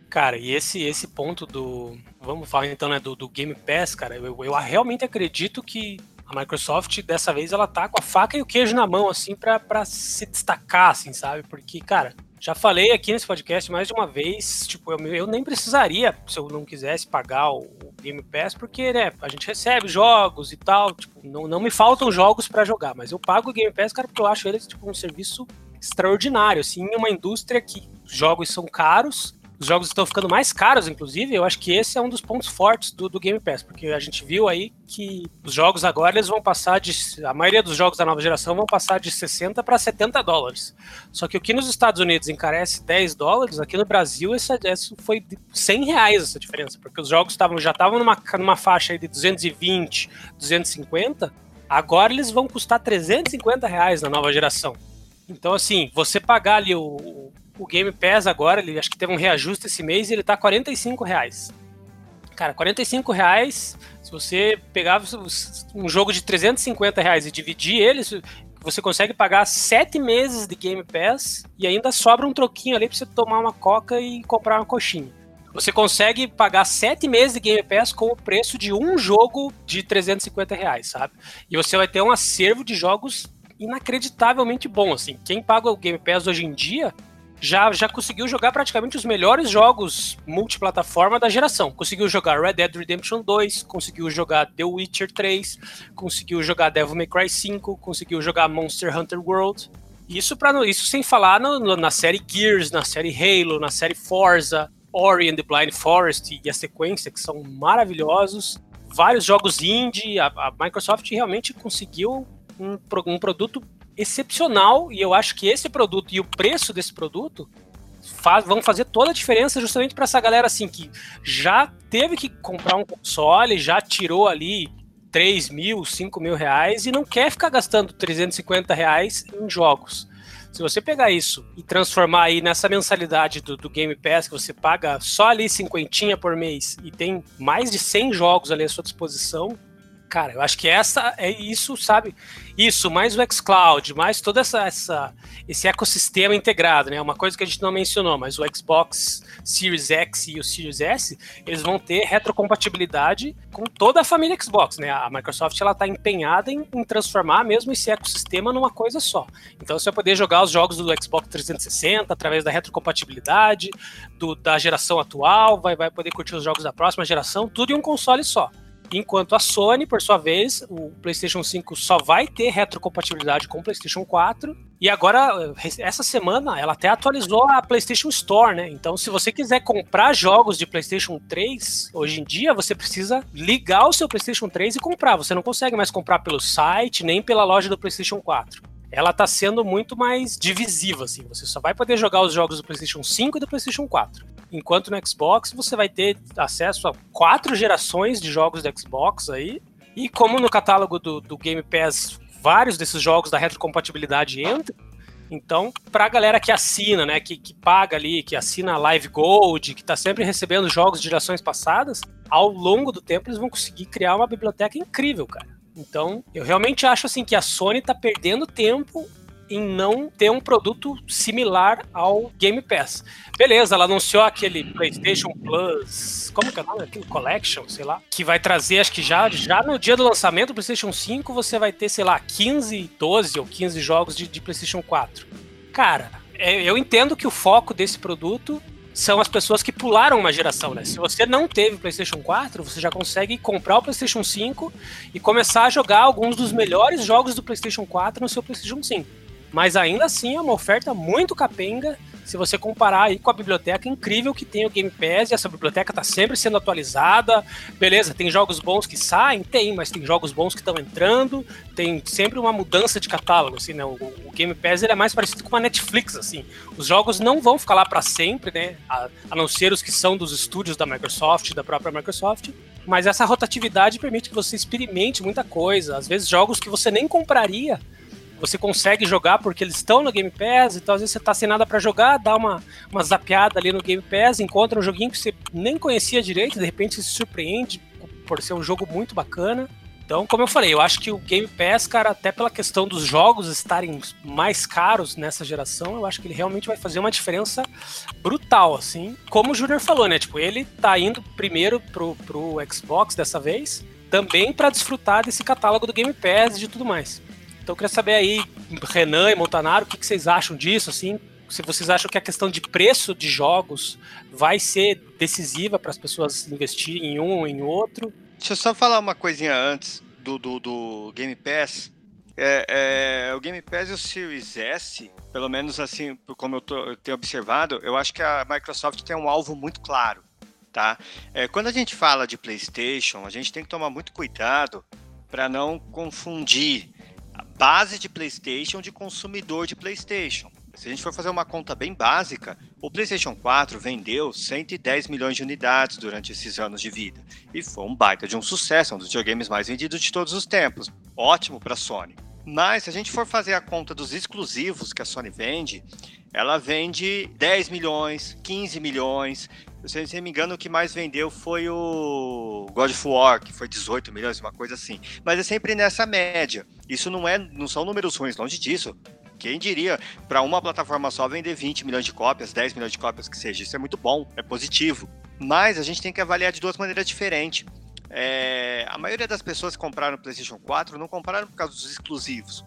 Cara, e esse esse ponto do. Vamos falar então, né, do, do Game Pass, cara, eu, eu realmente acredito que a Microsoft, dessa vez, ela tá com a faca e o queijo na mão, assim, para se destacar, assim, sabe? Porque, cara, já falei aqui nesse podcast mais de uma vez, tipo, eu, eu nem precisaria, se eu não quisesse pagar o, o, Game Pass, porque, né, a gente recebe jogos e tal, tipo, não, não me faltam jogos para jogar, mas eu pago o Game Pass, cara, porque eu acho eles, tipo, um serviço extraordinário, assim, em uma indústria que jogos são caros, Os jogos estão ficando mais caros, inclusive. Eu acho que esse é um dos pontos fortes do, do Game Pass, porque a gente viu aí que os jogos agora eles vão passar de. A maioria dos jogos da nova geração vão passar de 60 para 70 dólares. Só que o que nos Estados Unidos encarece 10 dólares, aqui no Brasil essa, essa foi 100 reais essa diferença, porque os jogos tavam, já estavam numa, numa faixa de 220, 250. Agora eles vão custar 350 reais na nova geração. Então, assim, você pagar ali o, o Game Pass agora, ele acho que teve um reajuste esse mês e ele tá 45 reais. Cara, 45 reais, se você pegar um jogo de 350 reais e dividir ele, você consegue pagar sete meses de Game Pass e ainda sobra um troquinho ali pra você tomar uma coca e comprar uma coxinha. Você consegue pagar sete meses de Game Pass com o preço de um jogo de 350 reais, sabe? E você vai ter um acervo de jogos inacreditavelmente bom, assim. Quem paga o Game Pass hoje em dia já, já conseguiu jogar praticamente os melhores jogos multiplataforma da geração. Conseguiu jogar Red Dead Redemption 2, conseguiu jogar The Witcher 3, conseguiu jogar Devil May Cry 5, conseguiu jogar Monster Hunter World. Isso, pra, isso sem falar no, na série Gears, na série Halo, na série Forza, Ori and the Blind Forest e a sequência, que são maravilhosos. Vários jogos indie, a, a Microsoft realmente conseguiu um, um produto excepcional e eu acho que esse produto e o preço desse produto faz, vão fazer toda a diferença justamente para essa galera assim que já teve que comprar um console, já tirou ali 3 mil, 5 mil reais e não quer ficar gastando 350 reais em jogos. Se você pegar isso e transformar aí nessa mensalidade do, do, Game Pass, que você paga só ali cinquentinha por mês e tem mais de 100 jogos ali à sua disposição, cara, eu acho que essa é isso, sabe? Isso, mais o xCloud, mais todo essa, essa, esse ecossistema integrado, né? Uma coisa que a gente não mencionou, mas o Xbox Series X e o Series S, eles vão ter retrocompatibilidade com toda a família Xbox, né? A Microsoft ela está empenhada em, em, transformar mesmo esse ecossistema numa coisa só. Então você vai poder jogar os jogos do Xbox 360 através da retrocompatibilidade do, da geração atual, vai, vai poder curtir os jogos da próxima geração, tudo em um console só. Enquanto a Sony, por sua vez, o PlayStation 5 só vai ter retrocompatibilidade com o PlayStation 4. E agora, essa semana, ela até atualizou a PlayStation Store, né? Então, se você quiser comprar jogos de PlayStation 3, hoje em dia, você precisa ligar o seu PlayStation 3 e comprar. Você não consegue mais comprar pelo site, nem pela loja do PlayStation 4 ela tá sendo muito mais divisiva, assim. Você só vai poder jogar os jogos do PlayStation 5 e do PlayStation 4. Enquanto no Xbox você vai ter acesso a quatro gerações de jogos do Xbox aí. E como no catálogo do, do Game Pass vários desses jogos da retrocompatibilidade entram, então, pra galera que assina, né, que, que paga ali, que assina Live Gold, que tá sempre recebendo jogos de gerações passadas, ao longo do tempo eles vão conseguir criar uma biblioteca incrível, cara. Então, eu realmente acho assim que a Sony tá perdendo tempo em não ter um produto similar ao Game Pass. Beleza, ela anunciou aquele PlayStation Plus, como que é o nome? Aquele Collection, sei lá, que vai trazer, acho que já, já no dia do lançamento do PlayStation 5 você vai ter, sei lá, 15, 12 ou 15 jogos de, de PlayStation 4. Cara, é, eu entendo que o foco desse produto são as pessoas que pularam uma geração, né? Se você não teve PlayStation 4, você já consegue comprar o PlayStation 5 e começar a jogar alguns dos melhores jogos do PlayStation 4 no seu PlayStation 5. Mas ainda assim é uma oferta muito capenga se você comparar aí com a biblioteca incrível que tem o Game Pass, e essa biblioteca está sempre sendo atualizada. Beleza, tem jogos bons que saem? Tem, mas tem jogos bons que estão entrando, tem sempre uma mudança de catálogo, assim, né? O, o Game Pass é mais parecido com uma Netflix, assim. Os jogos não vão ficar lá para sempre, né? A, a não ser os que são dos estúdios da Microsoft, da própria Microsoft. Mas essa rotatividade permite que você experimente muita coisa. Às vezes jogos que você nem compraria você consegue jogar porque eles estão no Game Pass, então às vezes você tá sem nada para jogar, dá uma, uma zapeada ali no Game Pass, encontra um joguinho que você nem conhecia direito, de repente se surpreende por ser um jogo muito bacana. Então, como eu falei, eu acho que o Game Pass, cara, até pela questão dos jogos estarem mais caros nessa geração, eu acho que ele realmente vai fazer uma diferença brutal, assim. Como o Junior falou, né? Tipo, ele tá indo primeiro pro, pro Xbox dessa vez, também para desfrutar desse catálogo do Game Pass e de tudo mais. Então eu queria saber aí, Renan e Montanaro, o que, que vocês acham disso, assim? Se vocês acham que a questão de preço de jogos vai ser decisiva para as pessoas investirem em um ou em outro. Deixa eu só falar uma coisinha antes do, do, do Game Pass. É, é, o Game Pass e o Series S, pelo menos assim, como eu, tô, eu tenho observado, eu acho que a Microsoft tem um alvo muito claro, tá? É, quando a gente fala de PlayStation, a gente tem que tomar muito cuidado para não confundir base de PlayStation de consumidor de PlayStation. Se a gente for fazer uma conta bem básica, o PlayStation 4 vendeu 110 milhões de unidades durante esses anos de vida. E foi um baita de um sucesso, um dos videogames mais vendidos de todos os tempos. Ótimo para a Sony. Mas se a gente for fazer a conta dos exclusivos que a Sony vende, ela vende 10 milhões, 15 milhões. Se não me engano, o que mais vendeu foi o God of War, que foi 18 milhões, uma coisa assim. Mas é sempre nessa média. Isso não é, não são números ruins, longe disso. Quem diria, para uma plataforma só vender 20 milhões de cópias, 10 milhões de cópias que seja, isso é muito bom, é positivo. Mas a gente tem que avaliar de duas maneiras diferentes. É, a maioria das pessoas que compraram o PlayStation 4 não compraram por causa dos exclusivos.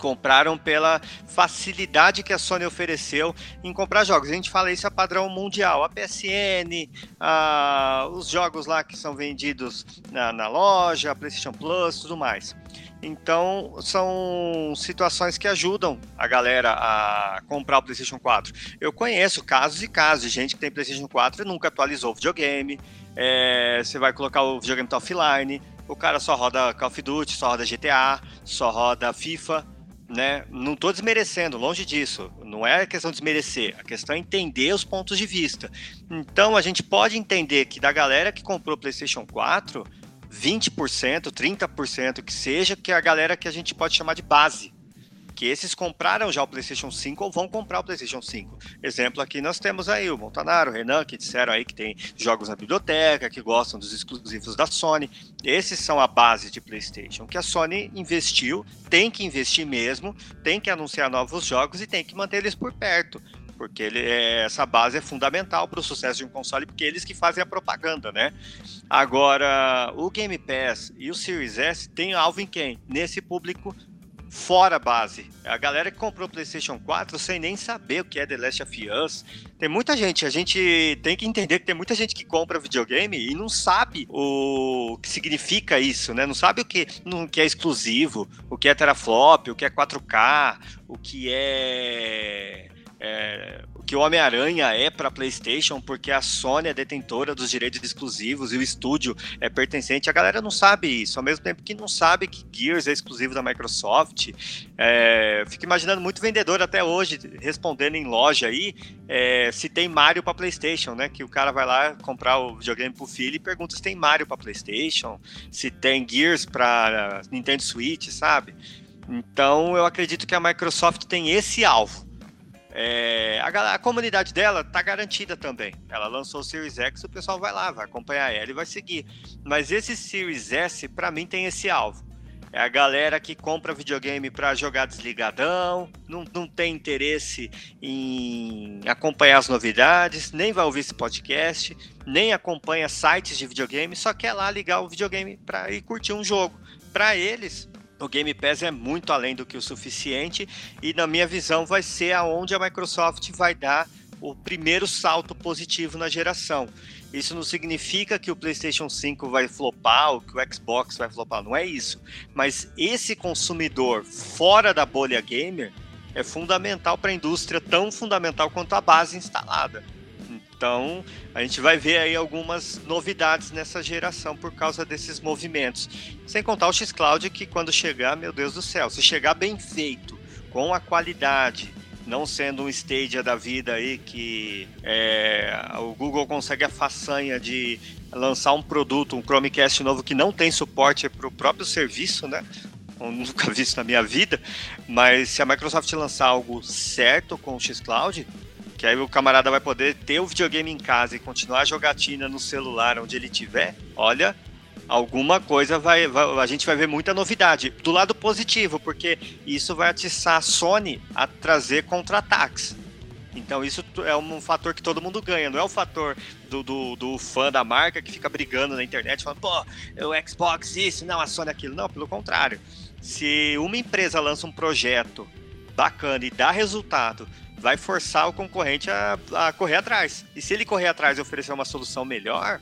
Compraram pela facilidade que a Sony ofereceu em comprar jogos. A gente fala isso a padrão mundial. A PSN, a, os jogos lá que são vendidos na, na loja, a PlayStation Plus, tudo mais. Então, são situações que ajudam a galera a comprar o PlayStation 4. Eu conheço casos e casos de gente que tem PlayStation 4 e nunca atualizou o videogame. É, você vai colocar o videogame tá offline, o cara só roda Call of Duty, só roda GTA, só roda FIFA. Né? Não estou desmerecendo, longe disso. Não é questão de desmerecer, a questão é entender os pontos de vista. Então, a gente pode entender que da galera que comprou o PlayStation 4 20%, 30% que seja, que é a galera que a gente pode chamar de base. Que esses compraram já o PlayStation 5 ou vão comprar o PlayStation 5. Exemplo aqui nós temos aí o Montanaro, o Renan, que disseram aí que tem jogos na biblioteca, que gostam dos exclusivos da Sony. Esses são a base de PlayStation, que a Sony investiu, tem que investir mesmo, tem que anunciar novos jogos e tem que manter eles por perto porque ele, é, essa base é fundamental para o sucesso de um console, porque eles que fazem a propaganda, né? Agora, o Game Pass e o Series S tem alvo em quem? Nesse público fora base. A galera que comprou o PlayStation 4 sem nem saber o que é The Last of Us. Tem muita gente, a gente tem que entender que tem muita gente que compra videogame e não sabe o que significa isso, né? Não sabe o que, o que é exclusivo, o que é teraflop, o que é 4K, o que é é, o que o Homem-Aranha é para PlayStation, porque a Sony é detentora dos direitos exclusivos e o estúdio é pertencente. A galera não sabe isso, ao mesmo tempo que não sabe que Gears é exclusivo da Microsoft. É, fico imaginando muito vendedor até hoje respondendo em loja aí é, se tem Mario para PlayStation, né? Que o cara vai lá comprar o videogame pro filho e pergunta se tem Mario para PlayStation, se tem Gears para Nintendo Switch, sabe? Então eu acredito que a Microsoft tem esse alvo é, a, a, comunidade dela tá garantida também. Ela lançou o Series X, o pessoal vai lá, vai acompanhar ela e vai seguir. Mas esse Series S, para mim, tem esse alvo. É a galera que compra videogame para jogar desligadão, não, não tem interesse em acompanhar as novidades, nem vai ouvir esse podcast, nem acompanha sites de videogame, só quer lá ligar o videogame para ir curtir um jogo. Para eles, o Game Pass é muito além do que o suficiente e, na minha visão, vai ser aonde a Microsoft vai dar o primeiro salto positivo na geração. Isso não significa que o PlayStation 5 vai flopar ou que o Xbox vai flopar, não é isso. Mas esse consumidor fora da bolha gamer é fundamental para a indústria, tão fundamental quanto a base instalada. Então, a gente vai ver aí algumas novidades nessa geração por causa desses movimentos. Sem contar o xCloud que quando chegar, meu Deus do céu, se chegar bem feito, com a qualidade, não sendo um Stadia da vida aí que é, o Google consegue a façanha de lançar um produto, um Chromecast novo que não tem suporte para o próprio serviço, né? Eu nunca [laughs] vi isso na minha vida, mas se a Microsoft lançar algo certo com o xCloud, que aí o camarada vai poder ter o videogame em casa e continuar a jogatina no celular onde ele tiver. Olha, alguma coisa vai, vai, a gente vai ver muita novidade. Do lado positivo, porque isso vai atiçar a Sony a trazer contra-ataques. Então isso é um fator que todo mundo ganha, não é o fator do, do, do, fã da marca que fica brigando na internet, falando, pô, o Xbox isso, não, a Sony aquilo. Não, pelo contrário. Se uma empresa lança um projeto bacana e dá resultado vai forçar o concorrente a, a correr atrás. E se ele correr atrás e oferecer uma solução melhor,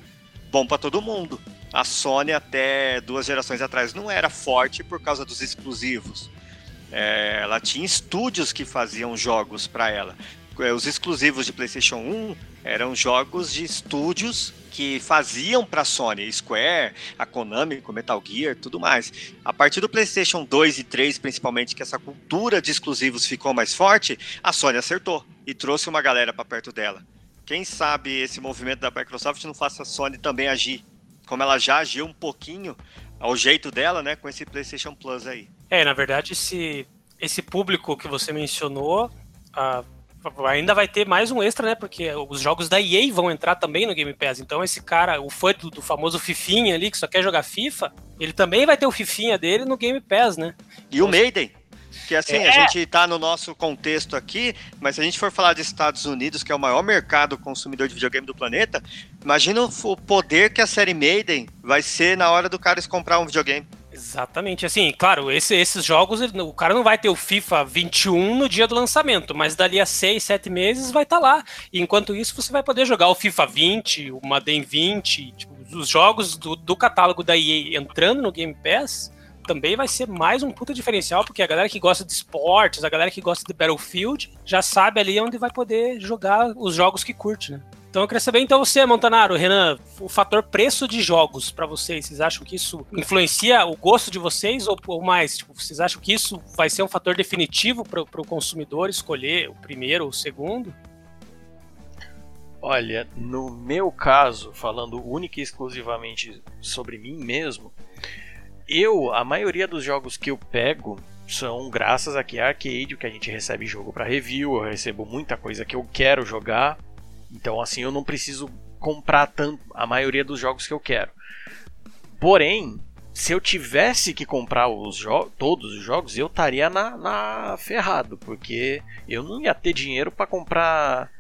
bom para todo mundo. A Sony até duas gerações atrás não era forte por causa dos exclusivos. É, ela tinha estúdios que faziam jogos para ela. É, os exclusivos de PlayStation 1 eram jogos de estúdios que faziam para Sony, Square, a Konami, com Metal Gear, tudo mais. A partir do PlayStation 2 e 3, principalmente, que essa cultura de exclusivos ficou mais forte, a Sony acertou e trouxe uma galera para perto dela. Quem sabe esse movimento da Microsoft não faça a Sony também agir, como ela já agiu um pouquinho ao jeito dela, né, com esse PlayStation Plus aí. É, na verdade, esse, esse público que você mencionou, uh, ainda vai ter mais um extra, né? Porque os jogos da EA vão entrar também no Game Pass. Então esse cara, o fã do, do famoso Fifinha ali, que só quer jogar FIFA, ele também vai ter o Fifinha dele no Game Pass, né? E então, o Maiden. Que assim, é. a gente tá no nosso contexto aqui, mas se a gente for falar de Estados Unidos, que é o maior mercado consumidor de videogame do planeta, imagina o poder que a série Maiden vai ser na hora do cara comprar um videogame. Exatamente. Assim, claro, esse, esses jogos, o cara não vai ter o FIFA 21 no dia do lançamento, mas dali a 6, 7 meses vai estar tá lá. E enquanto isso, você vai poder jogar o FIFA 20, o Madden 20, tipo, os jogos do, do catálogo da EA entrando no Game Pass também vai ser mais um puta diferencial, porque a galera que gosta de esportes, a galera que gosta de Battlefield, já sabe ali onde vai poder jogar os jogos que curte, né? Então eu queria saber, então você, Montanaro, Renan, o fator preço de jogos para vocês, vocês acham que isso influencia o gosto de vocês ou, ou mais? Tipo, vocês acham que isso vai ser um fator definitivo para o consumidor escolher o primeiro ou o segundo? Olha, no meu caso, falando única e exclusivamente sobre mim mesmo, eu, a maioria dos jogos que eu pego são graças aqui a Arcade, que a gente recebe jogo para review, eu recebo muita coisa que eu quero jogar então, assim, eu não preciso comprar tanto a maioria dos jogos que eu quero. Porém, se eu tivesse que comprar os todos os jogos, eu estaria na, na ferrado, porque eu não ia ter dinheiro para comprar,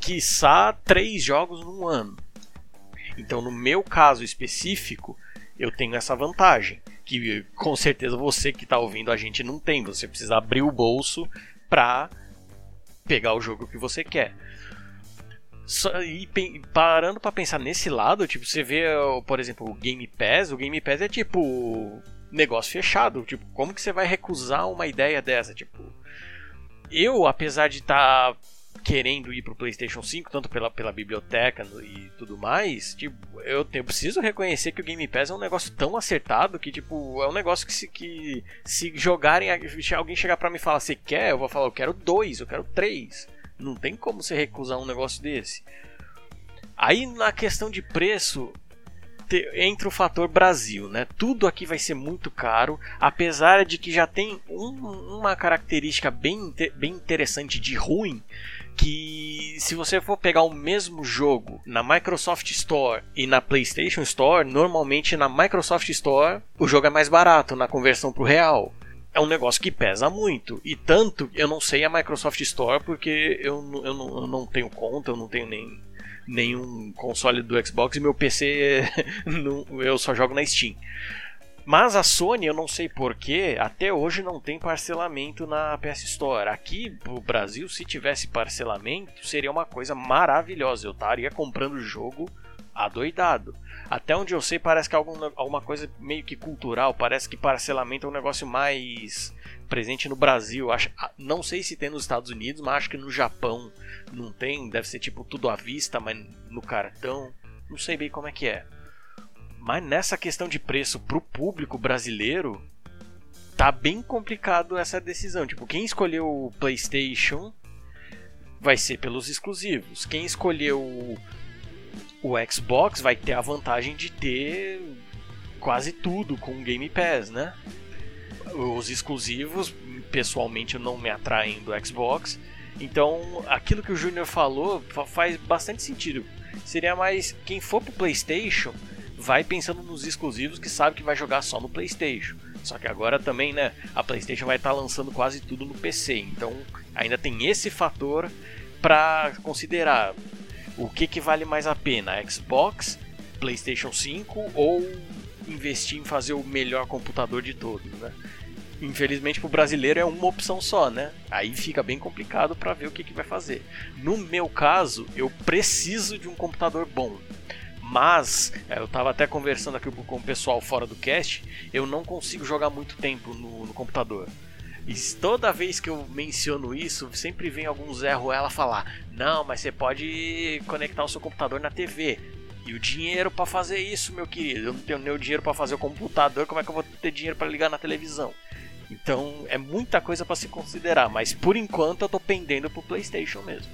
quiçá, três jogos num ano. Então, no meu caso específico, eu tenho essa vantagem, que com certeza você que está ouvindo a gente não tem. Você precisa abrir o bolso para pegar o jogo que você quer. Só, e parando para pensar nesse lado, tipo, você vê, por exemplo, o Game Pass, o Game Pass é tipo negócio fechado, tipo, como que você vai recusar uma ideia dessa, tipo, eu, apesar de estar tá querendo ir pro PlayStation 5, tanto pela, pela biblioteca e tudo mais, tipo, eu, eu preciso reconhecer que o Game Pass é um negócio tão acertado que, tipo, é um negócio que se, que, se jogarem, alguém chegar para me falar, você quer? Eu vou falar, eu quero dois, eu quero três. Não tem como você recusar um negócio desse. Aí na questão de preço entra o fator Brasil, né? Tudo aqui vai ser muito caro, apesar de que já tem um, uma característica bem, bem interessante de ruim, que se você for pegar o mesmo jogo na Microsoft Store e na PlayStation Store, normalmente na Microsoft Store o jogo é mais barato na conversão para o real é um negócio que pesa muito. E tanto, eu não sei a Microsoft Store porque eu, eu, não, eu não tenho conta, eu não tenho nem nenhum console do Xbox e meu PC [laughs] eu só jogo na Steam. Mas a Sony, eu não sei porquê, até hoje não tem parcelamento na PS Store. Aqui no Brasil, se tivesse parcelamento, seria uma coisa maravilhosa. Eu estaria comprando o jogo adoidado. Até onde eu sei, parece que é alguma, alguma coisa meio que cultural. Parece que parcelamento é um negócio mais presente no Brasil. Acho, ah, não sei se tem nos Estados Unidos, mas acho que no Japão não tem. Deve ser tipo tudo à vista, mas no cartão. Não sei bem como é que é. Mas nessa questão de preço pro público brasileiro, tá bem complicado essa decisão. Tipo, quem escolheu o PlayStation vai ser pelos exclusivos. Quem escolheu o Xbox vai ter a vantagem de ter quase tudo com o Game Pass, né? Os exclusivos, pessoalmente, não me atraem do Xbox. Então, aquilo que o Júnior falou faz bastante sentido. Seria mais quem for pro PlayStation vai pensando nos exclusivos que sabe que vai jogar só no PlayStation. Só que agora também, né, a PlayStation vai estar tá lançando quase tudo no PC. Então, ainda tem esse fator para considerar o que, que vale mais a pena? Xbox, PlayStation 5 ou investir em fazer o melhor computador de todos, né? Infelizmente para o brasileiro é uma opção só, né? Aí fica bem complicado para ver o que, que vai fazer. No meu caso, eu preciso de um computador bom. Mas, é, eu tava até conversando aqui com o pessoal fora do cast, eu não consigo jogar muito tempo no, no computador. E toda vez que eu menciono isso, sempre vem algum Zé Ruela falar: Não, mas você pode conectar o seu computador na TV. E o dinheiro para fazer isso, meu querido? Eu não tenho nem o dinheiro para fazer o computador, como é que eu vou ter dinheiro para ligar na televisão? Então é muita coisa para se considerar, mas por enquanto eu tô pendendo pro PlayStation mesmo.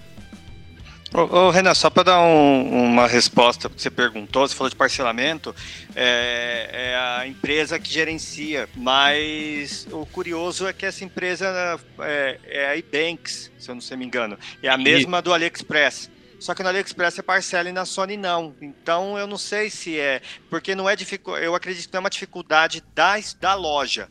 Ô, ô, Renan, só para dar um, uma resposta que você perguntou, você falou de parcelamento, é, é, a empresa que gerencia, mas o curioso é que essa empresa é, é a eBanks, se eu não me engano, é a mesma do AliExpress. Só que no AliExpress é parcela e na Sony não. Então eu não sei se é. Porque não é dificuldade. Eu acredito que não é uma dificuldade da, da loja.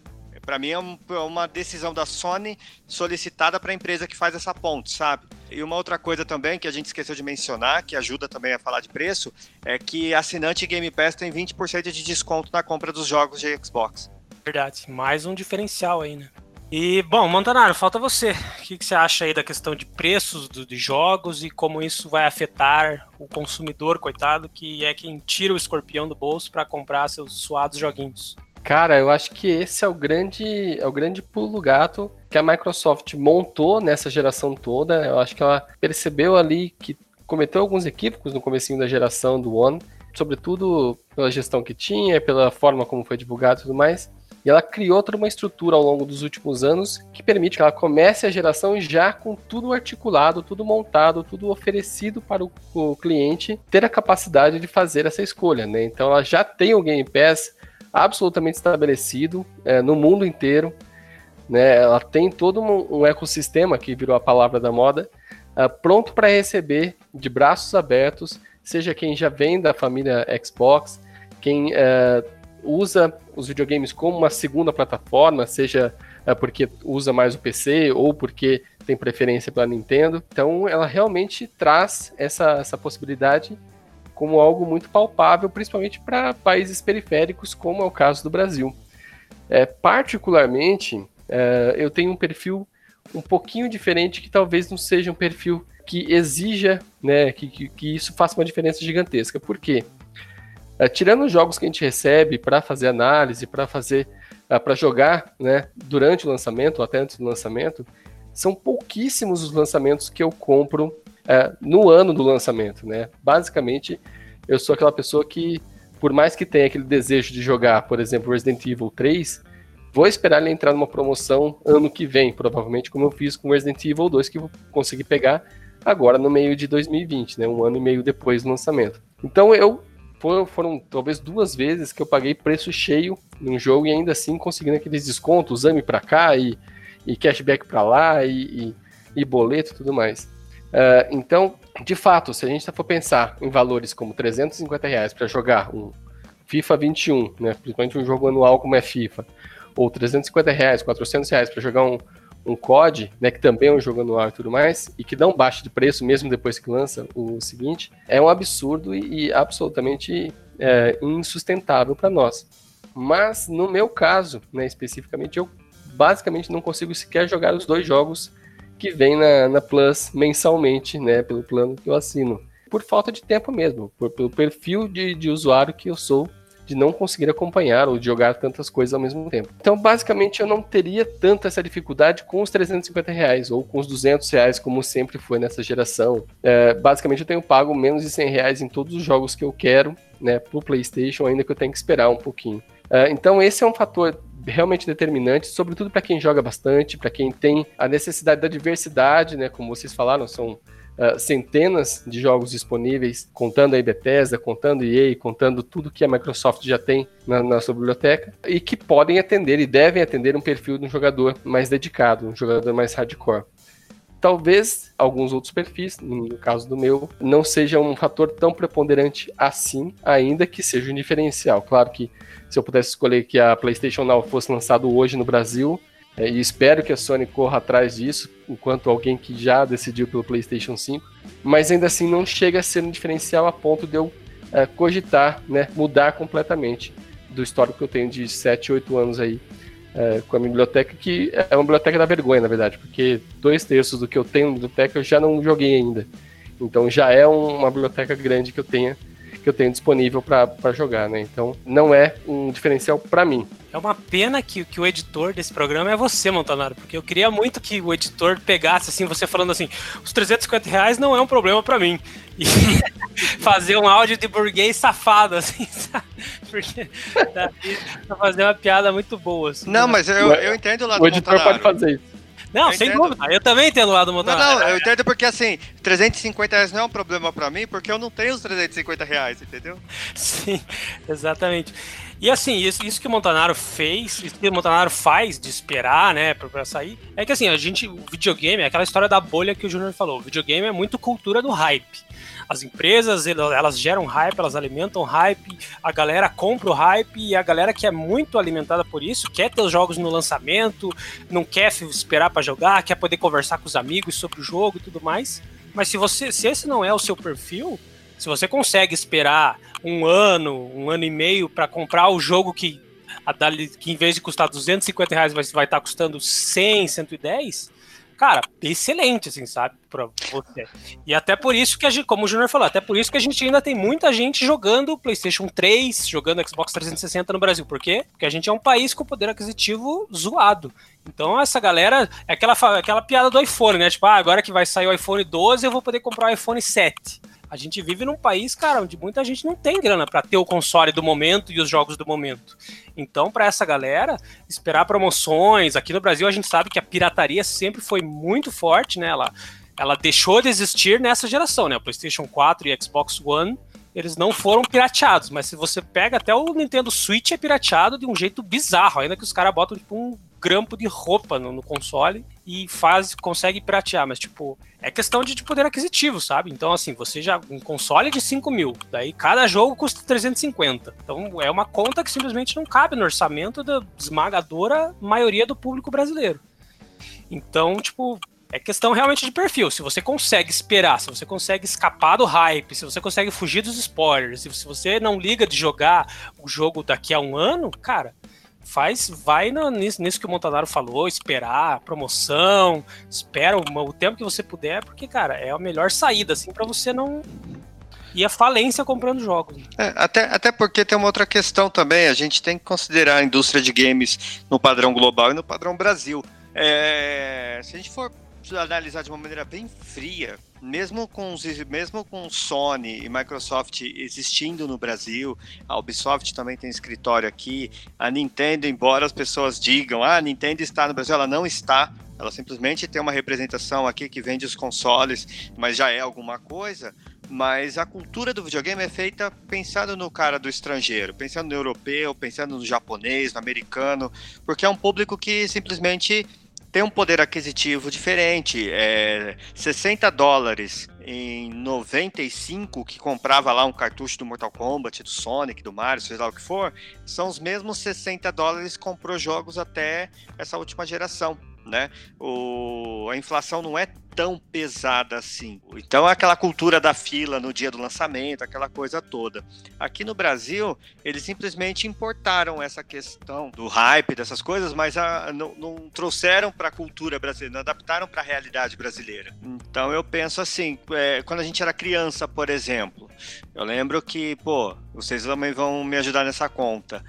Para mim é, um, é uma decisão da Sony solicitada para a empresa que faz essa ponte, sabe? E uma outra coisa também que a gente esqueceu de mencionar, que ajuda também a falar de preço, é que assinante Game Pass tem 20% de desconto na compra dos jogos de Xbox. Verdade, mais um diferencial aí, né? E, bom, Montanaro, falta você. O que, que você acha aí da questão de preços do, de jogos e como isso vai afetar o consumidor, coitado, que é quem tira o escorpião do bolso para comprar seus suados joguinhos? Cara, eu acho que esse é o grande, é o grande pulo gato que a Microsoft montou nessa geração toda. Eu acho que ela percebeu ali que cometeu alguns equívocos no comecinho da geração do One, sobretudo pela gestão que tinha, pela forma como foi divulgado e tudo mais. E ela criou toda uma estrutura ao longo dos últimos anos que permite que ela comece a geração já com tudo articulado, tudo montado, tudo oferecido para o, cliente ter a capacidade de fazer essa escolha. Né? Então ela já tem o Game Pass absolutamente estabelecido é, no mundo inteiro. Né? Ela tem todo um, um ecossistema, que virou a palavra da moda, é, pronto para receber de braços abertos, seja quem já vem da família Xbox, quem é, usa os videogames como uma segunda plataforma, seja é, porque usa mais o PC ou porque tem preferência pela Nintendo. Então ela realmente traz essa, essa possibilidade como algo muito palpável, principalmente para países periféricos, como é o caso do Brasil. É, particularmente, é, eu tenho um perfil um pouquinho diferente, que talvez não seja um perfil que exija né, que, que, que isso faça uma diferença gigantesca. Por quê? É, tirando os jogos que a gente recebe para fazer análise, para fazer, é, para jogar né, durante o lançamento ou até antes do lançamento, são pouquíssimos os lançamentos que eu compro é, no ano do lançamento, né? Basicamente, eu sou aquela pessoa que, por mais que tenha aquele desejo de jogar, por exemplo, Resident Evil 3, vou esperar ele entrar numa promoção ano que vem, provavelmente como eu fiz com Resident Evil 2, que vou conseguir pegar agora no meio de 2020, né? Um ano e meio depois do lançamento. Então eu foram, talvez duas vezes que eu paguei preço cheio num jogo e ainda assim conseguindo aqueles descontos, exame para cá e, e cashback para lá e, e, e boleto e tudo mais. Uh, então, de fato, se a gente for pensar em valores como 350 reais para jogar um FIFA 21, né, principalmente um jogo anual como é FIFA, ou 350 reais, 400 reais para jogar um, um COD, né, que também é um jogo anual e tudo mais, e que não baixa de preço mesmo depois que lança o seguinte, é um absurdo e, e absolutamente é, insustentável para nós. Mas no meu caso, né, especificamente, eu basicamente não consigo sequer jogar os dois jogos que vem na, na Plus mensalmente, né, pelo plano que eu assino. Por falta de tempo mesmo, por, pelo perfil de, de usuário que eu sou, de não conseguir acompanhar ou de jogar tantas coisas ao mesmo tempo. Então, basicamente, eu não teria tanta essa dificuldade com os 350 reais ou com os 200 reais, como sempre foi nessa geração. É, basicamente, eu tenho pago menos de 100 reais em todos os jogos que eu quero, né, pro PlayStation, ainda que eu tenha que esperar um pouquinho. É, então, esse é um fator realmente determinante, sobretudo para quem joga bastante, para quem tem a necessidade da diversidade, né? Como vocês falaram, são uh, centenas de jogos disponíveis, contando a Bethesda, contando EA, contando tudo que a Microsoft já tem na, na sua biblioteca, e que podem atender e devem atender um perfil de um jogador mais dedicado, um jogador mais hardcore. Talvez alguns outros perfis, no caso do meu, não seja um fator tão preponderante assim, ainda que seja um diferencial. Claro que se eu pudesse escolher que a PlayStation Now fosse lançado hoje no Brasil, é, e espero que a Sony corra atrás disso, enquanto alguém que já decidiu pelo PlayStation 5, mas ainda assim não chega a ser um diferencial a ponto de eu é, cogitar, né, mudar completamente do histórico que eu tenho de 7, 8 anos aí é, com a minha biblioteca, que é uma biblioteca da vergonha, na verdade, porque dois terços do que eu tenho na biblioteca eu já não joguei ainda. Então já é um, uma biblioteca grande que eu tenha que eu tenho disponível para jogar, né? Então não é um diferencial para mim. É uma pena que, que o editor desse programa é você, Montanaro, porque eu queria muito que o editor pegasse assim, você falando assim, os 350 reais não é um problema para mim. E [laughs] fazer um áudio de burguês safado, assim, [laughs] sabe? Porque pra fazer uma piada muito boa. Assim, não, né? mas eu, eu entendo o lado O editor Montanaro. pode fazer isso. Não, eu sem entendo. dúvida. Eu também entendo o lado do Montanaro. Não, não, eu entendo porque assim, 350 reais não é um problema para mim, porque eu não tenho os 350 reais, entendeu? Sim, [laughs] exatamente. E assim, isso, isso que o Montanaro fez, isso que o Montanaro faz de esperar, né, pra, pra sair, é que assim, a gente, o videogame é aquela história da bolha que o Júnior falou. O videogame é muito cultura do hype. As empresas, elas geram hype, elas alimentam hype, a galera compra o hype e a galera que é muito alimentada por isso quer ter os jogos no lançamento, não quer esperar para jogar, quer poder conversar com os amigos sobre o jogo e tudo mais. Mas se você, se esse não é o seu perfil, se você consegue esperar um ano, um ano e meio para comprar o jogo que, que em vez de custar 250 reais vai, vai estar tá custando 100, 110, cara, excelente, assim, sabe, pra você. E até por isso que a gente, como o Junior falou, até por isso que a gente ainda tem muita gente jogando PlayStation 3, jogando Xbox 360 no Brasil. Por quê? Porque a gente é um país com poder aquisitivo zoado. Então essa galera, é aquela, aquela piada do iPhone, né? Tipo, ah, agora que vai sair o iPhone 12, eu vou poder comprar o iPhone 7. A gente vive num país, cara, onde muita gente não tem grana para ter o console do momento e os jogos do momento. Então, para essa galera, esperar promoções. Aqui no Brasil, a gente sabe que a pirataria sempre foi muito forte, né? Ela, ela deixou de existir nessa geração, né? O PlayStation 4 e Xbox One eles não foram pirateados, mas se você pega até o Nintendo Switch é pirateado de um jeito bizarro, ainda que os caras botam tipo um grampo de roupa no, no, console e faz, consegue piratear, mas tipo, é questão de, de, poder aquisitivo, sabe? Então, assim, você já. Um console de 5 mil, daí cada jogo custa 350. Então é uma conta que simplesmente não cabe no orçamento da esmagadora maioria do público brasileiro. Então, tipo, é questão realmente de perfil. Se você consegue esperar, se você consegue escapar do hype, se você consegue fugir dos spoilers, se você não liga de jogar o jogo daqui a um ano, cara, faz, vai no, nisso, nisso, que o Montanaro falou, esperar promoção, espera o, o, tempo que você puder, porque, cara, é a melhor saída, assim, para você não ir à falência comprando jogos. É, até, até porque tem uma outra questão também, a gente tem que considerar a indústria de games no padrão global e no padrão Brasil. É, se a gente for analisar de uma maneira bem fria, mesmo com, os, mesmo com Sony e Microsoft existindo no Brasil, a Ubisoft também tem escritório aqui, a Nintendo, embora as pessoas digam, ah, a Nintendo está no Brasil, ela não está. Ela simplesmente tem uma representação aqui que vende os consoles, mas já é alguma coisa. Mas a cultura do videogame é feita pensando no cara do estrangeiro, pensando no europeu, pensando no japonês, no americano, porque é um público que simplesmente tem um poder aquisitivo diferente. É 60 dólares em 95, que comprava lá um cartucho do Mortal Kombat, do Sonic, do Mario, seja lá o que for, são os mesmos 60 dólares que comprou jogos até essa última geração né? O, a inflação não é tão pesada assim. Então é aquela cultura da fila no dia do lançamento, aquela coisa toda. Aqui no Brasil, eles simplesmente importaram essa questão do hype, dessas coisas, mas a, não, não, trouxeram para a cultura brasileira, não adaptaram para a realidade brasileira. Então eu penso assim, é, quando a gente era criança, por exemplo, eu lembro que, pô, vocês também vão me ajudar nessa conta.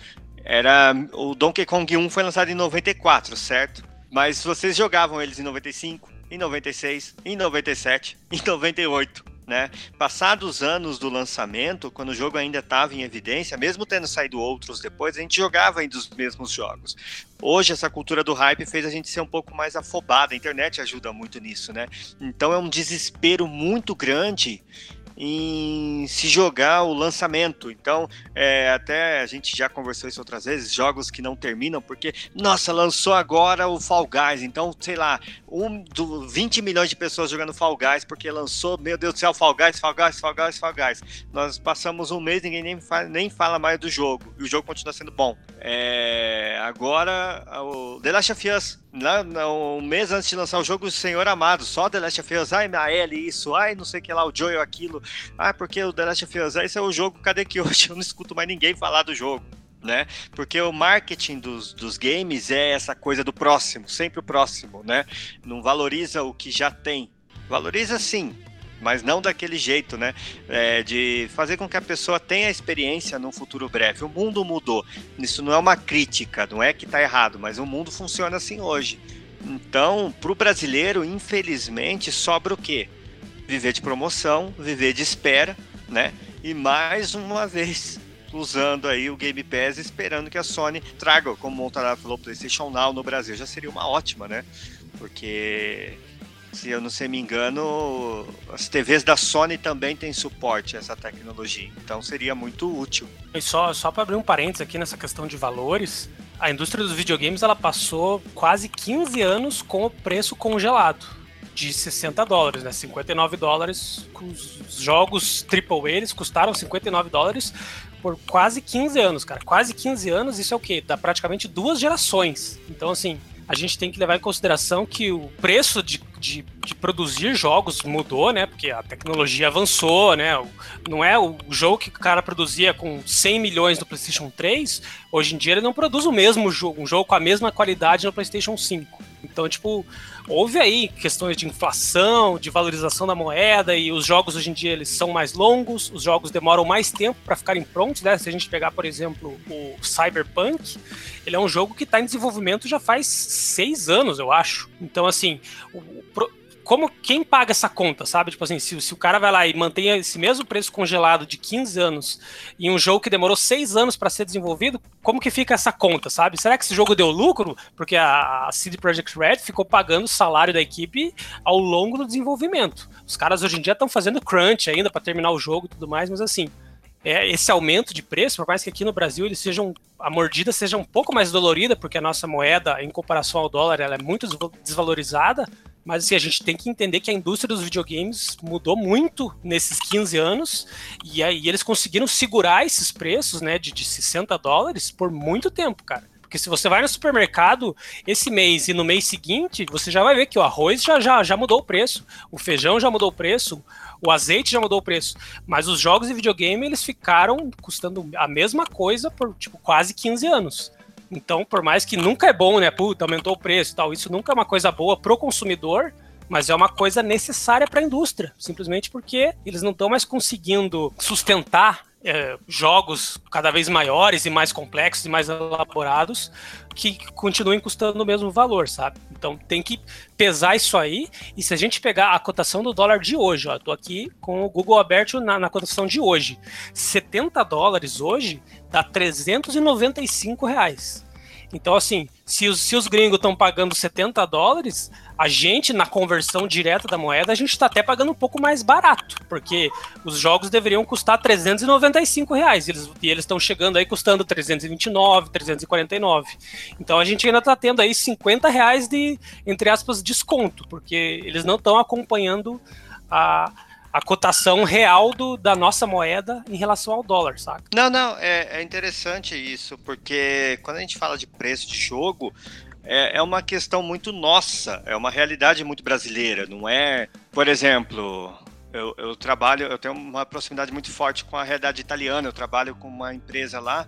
Era o Donkey Kong 1 foi lançado em 94, certo? Mas vocês jogavam eles em 95, em 96, em 97, [laughs] em 98. Né? Passados anos do lançamento, quando o jogo ainda estava em evidência, mesmo tendo saído outros depois, a gente jogava ainda os mesmos jogos. Hoje, essa cultura do hype fez a gente ser um pouco mais afobado, a internet ajuda muito nisso, né? Então é um desespero muito grande em se jogar o lançamento. Então, é, até a gente já conversou isso outras vezes, jogos que não terminam, porque, nossa, lançou agora o Fall Guys, então, sei lá, um, do, 20 milhões de pessoas jogando Fall Guys, porque lançou, meu Deus do céu, Fall Guys, Fall Guys, Fall Guys, Fall Guys. Nós passamos um mês, ninguém nem fala, nem fala mais do jogo, e o jogo continua sendo bom. É, agora, o The Last of Us, lá, um mês antes de lançar o jogo, o Senhor Amado, só The Last of Us, ai, a Ellie isso, ai, não sei o que lá, o Joel aquilo, ah, porque o The Last of Us, esse é o jogo, cadê que hoje eu não escuto mais ninguém falar do jogo? Né? Porque o marketing dos, dos games é essa coisa do próximo, sempre o próximo, né? Não valoriza o que já tem. Valoriza sim, mas não daquele jeito, né? É, de fazer com que a pessoa tenha experiência num futuro breve. O mundo mudou. Isso não é uma crítica, não é que está errado, mas o mundo funciona assim hoje. Então, para o brasileiro, infelizmente, sobra o quê? Viver de promoção, viver de espera, né? E mais uma vez usando aí o Game Pass, esperando que a Sony traga, como o Montanaro falou, PlayStation Now no Brasil. Já seria uma ótima, né? Porque se eu não sei me engano, as TVs da Sony também têm suporte a essa tecnologia. Então seria muito útil. E só, só para abrir um parênteses aqui nessa questão de valores, a indústria dos videogames ela passou quase 15 anos com o preço congelado de 60 dólares, né? 59 dólares. Os jogos AAA eles custaram 59 dólares por quase 15 anos, cara. Quase 15 anos, isso é o quê? Dá praticamente duas gerações. Então, assim, a gente tem que levar em consideração que o preço de, de, de, produzir jogos mudou, né? Porque a tecnologia avançou, né? Não é o jogo que o cara produzia com 100 milhões no PlayStation 3, hoje em dia ele não produz o mesmo jogo, um jogo com a mesma qualidade no PlayStation 5. Então, tipo, houve aí questões de inflação, de valorização da moeda e os jogos hoje em dia eles são mais longos, os jogos demoram mais tempo para ficarem prontos, né? Se a gente pegar, por exemplo, o Cyberpunk, ele é um jogo que está em desenvolvimento já faz seis anos, eu acho. Então, assim, o, como quem paga essa conta, sabe? Tipo assim, se, se, o cara vai lá e mantém esse mesmo preço congelado de 15 anos em um jogo que demorou 6 anos para ser desenvolvido, como que fica essa conta, sabe? Será que esse jogo deu lucro? Porque a, a CD Projekt Red ficou pagando o salário da equipe ao longo do desenvolvimento. Os caras hoje em dia estão fazendo crunch ainda para terminar o jogo e tudo mais, mas assim, é, esse aumento de preço, por mais que aqui no Brasil eles sejam a mordida seja um pouco mais dolorida, porque a nossa moeda, em comparação ao dólar, ela é muito desvalorizada, mas assim, a gente tem que entender que a indústria dos videogames mudou muito nesses 15 anos e aí eles conseguiram segurar esses preços, né, de, de 60 dólares por muito tempo, cara. Porque se você vai no supermercado esse mês e no mês seguinte, você já vai ver que o arroz já, já, já mudou o preço, o feijão já mudou o preço, o azeite já mudou o preço. Mas os jogos de videogame, eles ficaram custando a mesma coisa por, tipo, quase 15 anos. Então, por mais que nunca é bom, né? Puta, aumentou o preço e tal, isso nunca é uma coisa boa pro consumidor, mas é uma coisa necessária para a indústria, simplesmente porque eles não estão mais conseguindo sustentar é, jogos cada vez maiores e mais complexos e mais elaborados que continuem custando o mesmo valor, sabe? Então tem que pesar isso aí. E se a gente pegar a cotação do dólar de hoje, ó, tô aqui com o Google aberto na, na cotação de hoje, 70 dólares hoje dá 395 reais. Então, assim, se os, se os gringos estão pagando 70 dólares, a gente, na conversão direta da moeda, a gente está até pagando um pouco mais barato, porque os jogos deveriam custar 395 reais, e eles estão chegando aí custando 329, 349. Então a gente ainda está tendo aí 50 reais de, entre aspas, desconto, porque eles não estão acompanhando a a cotação real do, da nossa moeda em relação ao dólar, saca? Não, não, é, é interessante isso, porque quando a gente fala de preço de jogo, é, é uma questão muito nossa, é uma realidade muito brasileira, não é, por exemplo, eu, eu, trabalho, eu tenho uma proximidade muito forte com a realidade italiana. Eu trabalho com uma empresa lá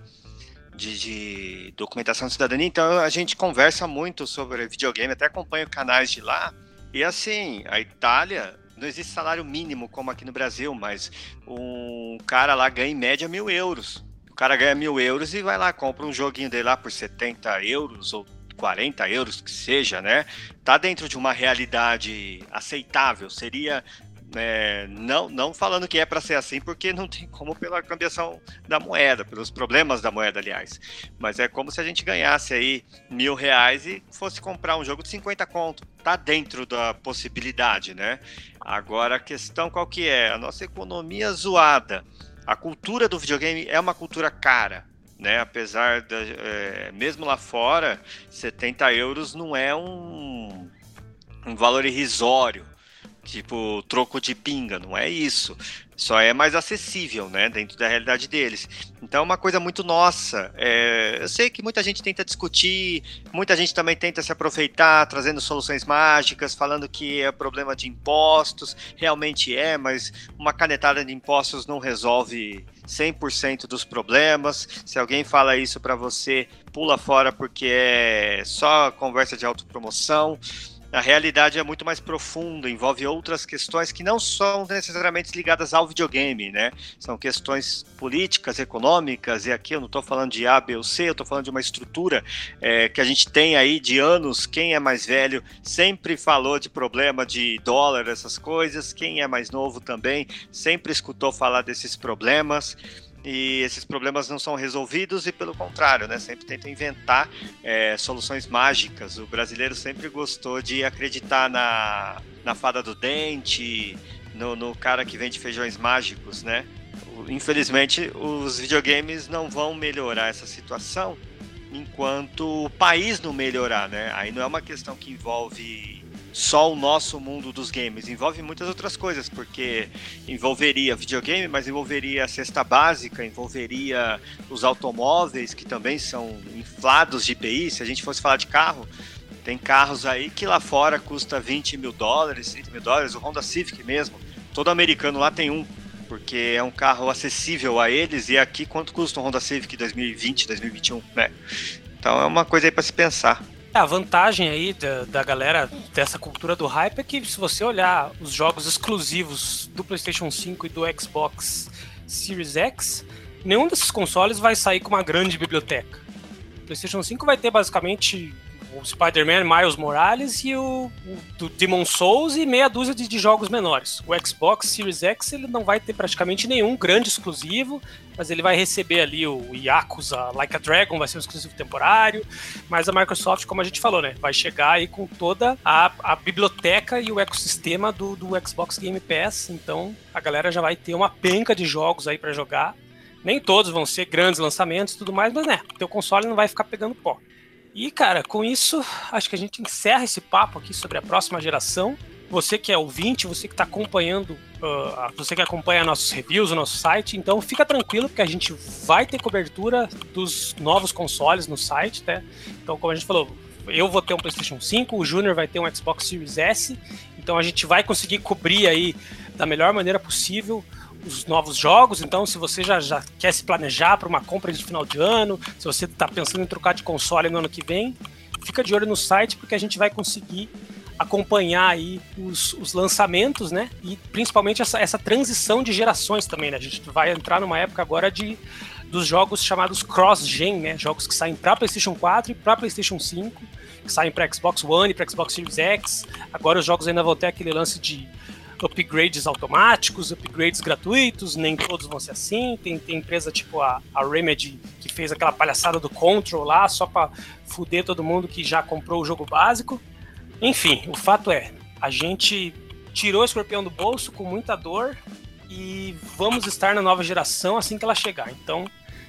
de, de, documentação de cidadania, então a gente conversa muito sobre videogame, até acompanho canais de lá. E assim, a Itália não existe salário mínimo como aqui no Brasil, mas um cara lá ganha em média mil euros. O cara ganha mil euros e vai lá, compra um joguinho dele lá por 70 euros ou 40 euros que seja, né? Tá dentro de uma realidade aceitável. Seria é, não, não falando que é para ser assim, porque não tem como pela cambiação da moeda, pelos problemas da moeda, aliás. Mas é como se a gente ganhasse aí mil reais e fosse comprar um jogo de 50 conto. Tá dentro da possibilidade, né? Agora a questão qual que é? A nossa economia zoada. A cultura do videogame é uma cultura cara. Né, apesar da, é, mesmo lá fora, 70 euros não é um, um valor irrisório tipo troco de pinga, não é isso. Só é mais acessível, né, dentro da realidade deles. Então é uma coisa muito nossa. É, eu sei que muita gente tenta discutir, muita gente também tenta se aproveitar, trazendo soluções mágicas, falando que é problema de impostos. Realmente é, mas uma canetada de impostos não resolve 100% dos problemas. Se alguém fala isso para você, pula fora porque é só conversa de autopromoção. A realidade é muito mais profunda, envolve outras questões que não são necessariamente ligadas ao videogame, né? São questões políticas, econômicas, e aqui eu não estou falando de A, B ou C, eu estou falando de uma estrutura é, que a gente tem aí de anos. Quem é mais velho sempre falou de problema de dólar, essas coisas, quem é mais novo também sempre escutou falar desses problemas e esses problemas não são resolvidos e pelo contrário, né, sempre tentam inventar é, soluções mágicas. O brasileiro sempre gostou de acreditar na, na fada do dente, no, no cara que vende feijões mágicos, né? Infelizmente, os videogames não vão melhorar essa situação enquanto o país não melhorar, né? Aí não é uma questão que envolve só o nosso mundo dos games, envolve muitas outras coisas, porque envolveria videogame, mas envolveria a cesta básica, envolveria os automóveis, que também são inflados de IPI. Se a gente fosse falar de carro, tem carros aí que lá fora custa 20 mil dólares, 30 mil dólares, o Honda Civic mesmo. Todo americano lá tem um, porque é um carro acessível a eles, e aqui quanto custa um Honda Civic 2020, 2021, né? Então é uma coisa aí para se pensar. É, a vantagem aí da, da galera dessa cultura do hype é que se você olhar os jogos exclusivos do PlayStation 5 e do Xbox Series X, nenhum desses consoles vai sair com uma grande biblioteca. O PlayStation 5 vai ter basicamente o Spider-Man Miles Morales e o, o Demon Souls e meia dúzia de, de, jogos menores. O Xbox Series X ele não vai ter praticamente nenhum grande exclusivo, mas ele vai receber ali o Yakuza Like a Dragon, vai ser um exclusivo temporário, mas a Microsoft, como a gente falou, né, vai chegar aí com toda a, a biblioteca e o ecossistema do, do Xbox Game Pass, então a galera já vai ter uma penca de jogos aí para jogar. Nem todos vão ser grandes lançamentos e tudo mais, mas né, teu console não vai ficar pegando pó. E, cara, com isso, acho que a gente encerra esse papo aqui sobre a próxima geração. Você que é ouvinte, você que está acompanhando, uh, você que acompanha nossos reviews, o nosso site, então fica tranquilo porque a gente vai ter cobertura dos novos consoles no site, né? Então, como a gente falou, eu vou ter um PlayStation 5, o Júnior vai ter um Xbox Series S, então a gente vai conseguir cobrir aí da melhor maneira possível os novos jogos. Então, se você já, já quer se planejar para uma compra de final de ano, se você está pensando em trocar de console no ano que vem, fica de olho no site porque a gente vai conseguir acompanhar aí os, os lançamentos, né? E principalmente essa, essa transição de gerações também, né? A gente vai entrar numa época agora de dos jogos chamados cross-gen, né? Jogos que saem para PlayStation 4 e para PlayStation 5, que saem para Xbox One e para Xbox Series X. Agora os jogos ainda vão ter aquele lance de upgrades automáticos, upgrades gratuitos, nem todos vão ser assim. Tem, tem empresa tipo a, a Remedy que fez aquela palhaçada do Control lá só para fuder todo mundo que já comprou o jogo básico. Enfim, o fato é, a gente tirou o escorpião do bolso com muita dor e vamos estar na nova geração assim que ela chegar. Então,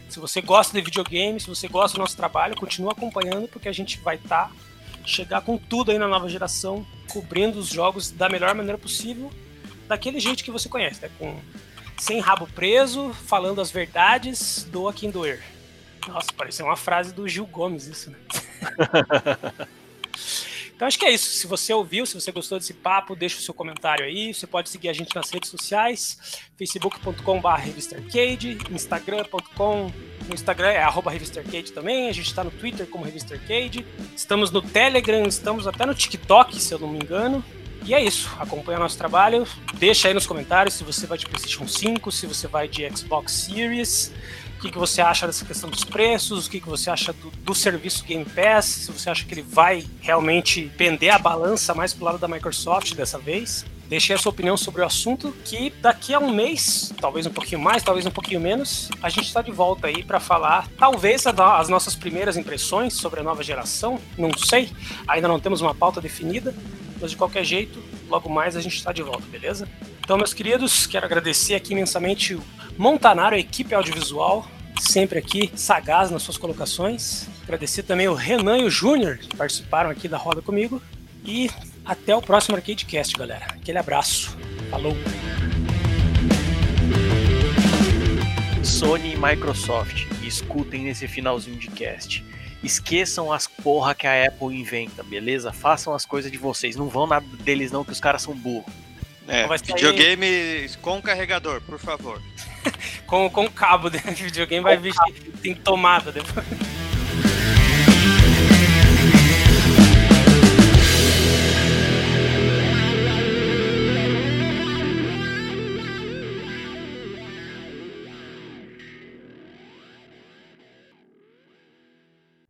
se você gosta de videogame, se você gosta do nosso trabalho, continua acompanhando porque a gente vai estar tá, chegar com tudo aí na nova geração, cobrindo os jogos da melhor maneira possível daquele jeito que você conhece, né? Com, sem rabo preso, falando as verdades, doa quem doer. Nossa, pareceu uma frase do Gil Gomes isso, né? [laughs] Então acho que é isso. Se você ouviu, se você gostou desse papo, deixa o seu comentário aí. Você pode seguir a gente nas redes sociais, facebook.com.br revistarcade, instagram.com, no Instagram é arroba revistarcade também, a gente está no Twitter como revistarcade, estamos no Telegram, estamos até no TikTok, se eu não me engano. E é isso. Acompanha nosso trabalho. Deixa aí nos comentários se você vai de PlayStation 5, se você vai de Xbox Series. O que, que você acha dessa questão dos preços? O que, que você acha do, do serviço Game Pass? Se você acha que ele vai realmente pender a balança mais pro lado da Microsoft dessa vez? Deixe a sua opinião sobre o assunto, que daqui a um mês, talvez um pouquinho mais, talvez um pouquinho menos, a gente está de volta aí para falar, talvez, as nossas primeiras impressões sobre a nova geração. Não sei, ainda não temos uma pauta definida, mas de qualquer jeito, logo mais a gente está de volta, beleza? Então, meus queridos, quero agradecer aqui imensamente o Montanaro, a equipe audiovisual, sempre aqui, sagaz nas suas colocações. Agradecer também o Renan e o Júnior, que participaram aqui da roda comigo. E até o próximo ArcadeCast, galera. Aquele abraço. Falou! Sony e Microsoft, escutem nesse finalzinho de cast. Esqueçam as porra que a Apple inventa, beleza? Façam as coisas de vocês. Não vão nada deles não, que os caras são burros. É, videogame com carregador, por favor. [laughs] com, com cabo, né? [laughs] Videogame vai vir, tem tomada depois.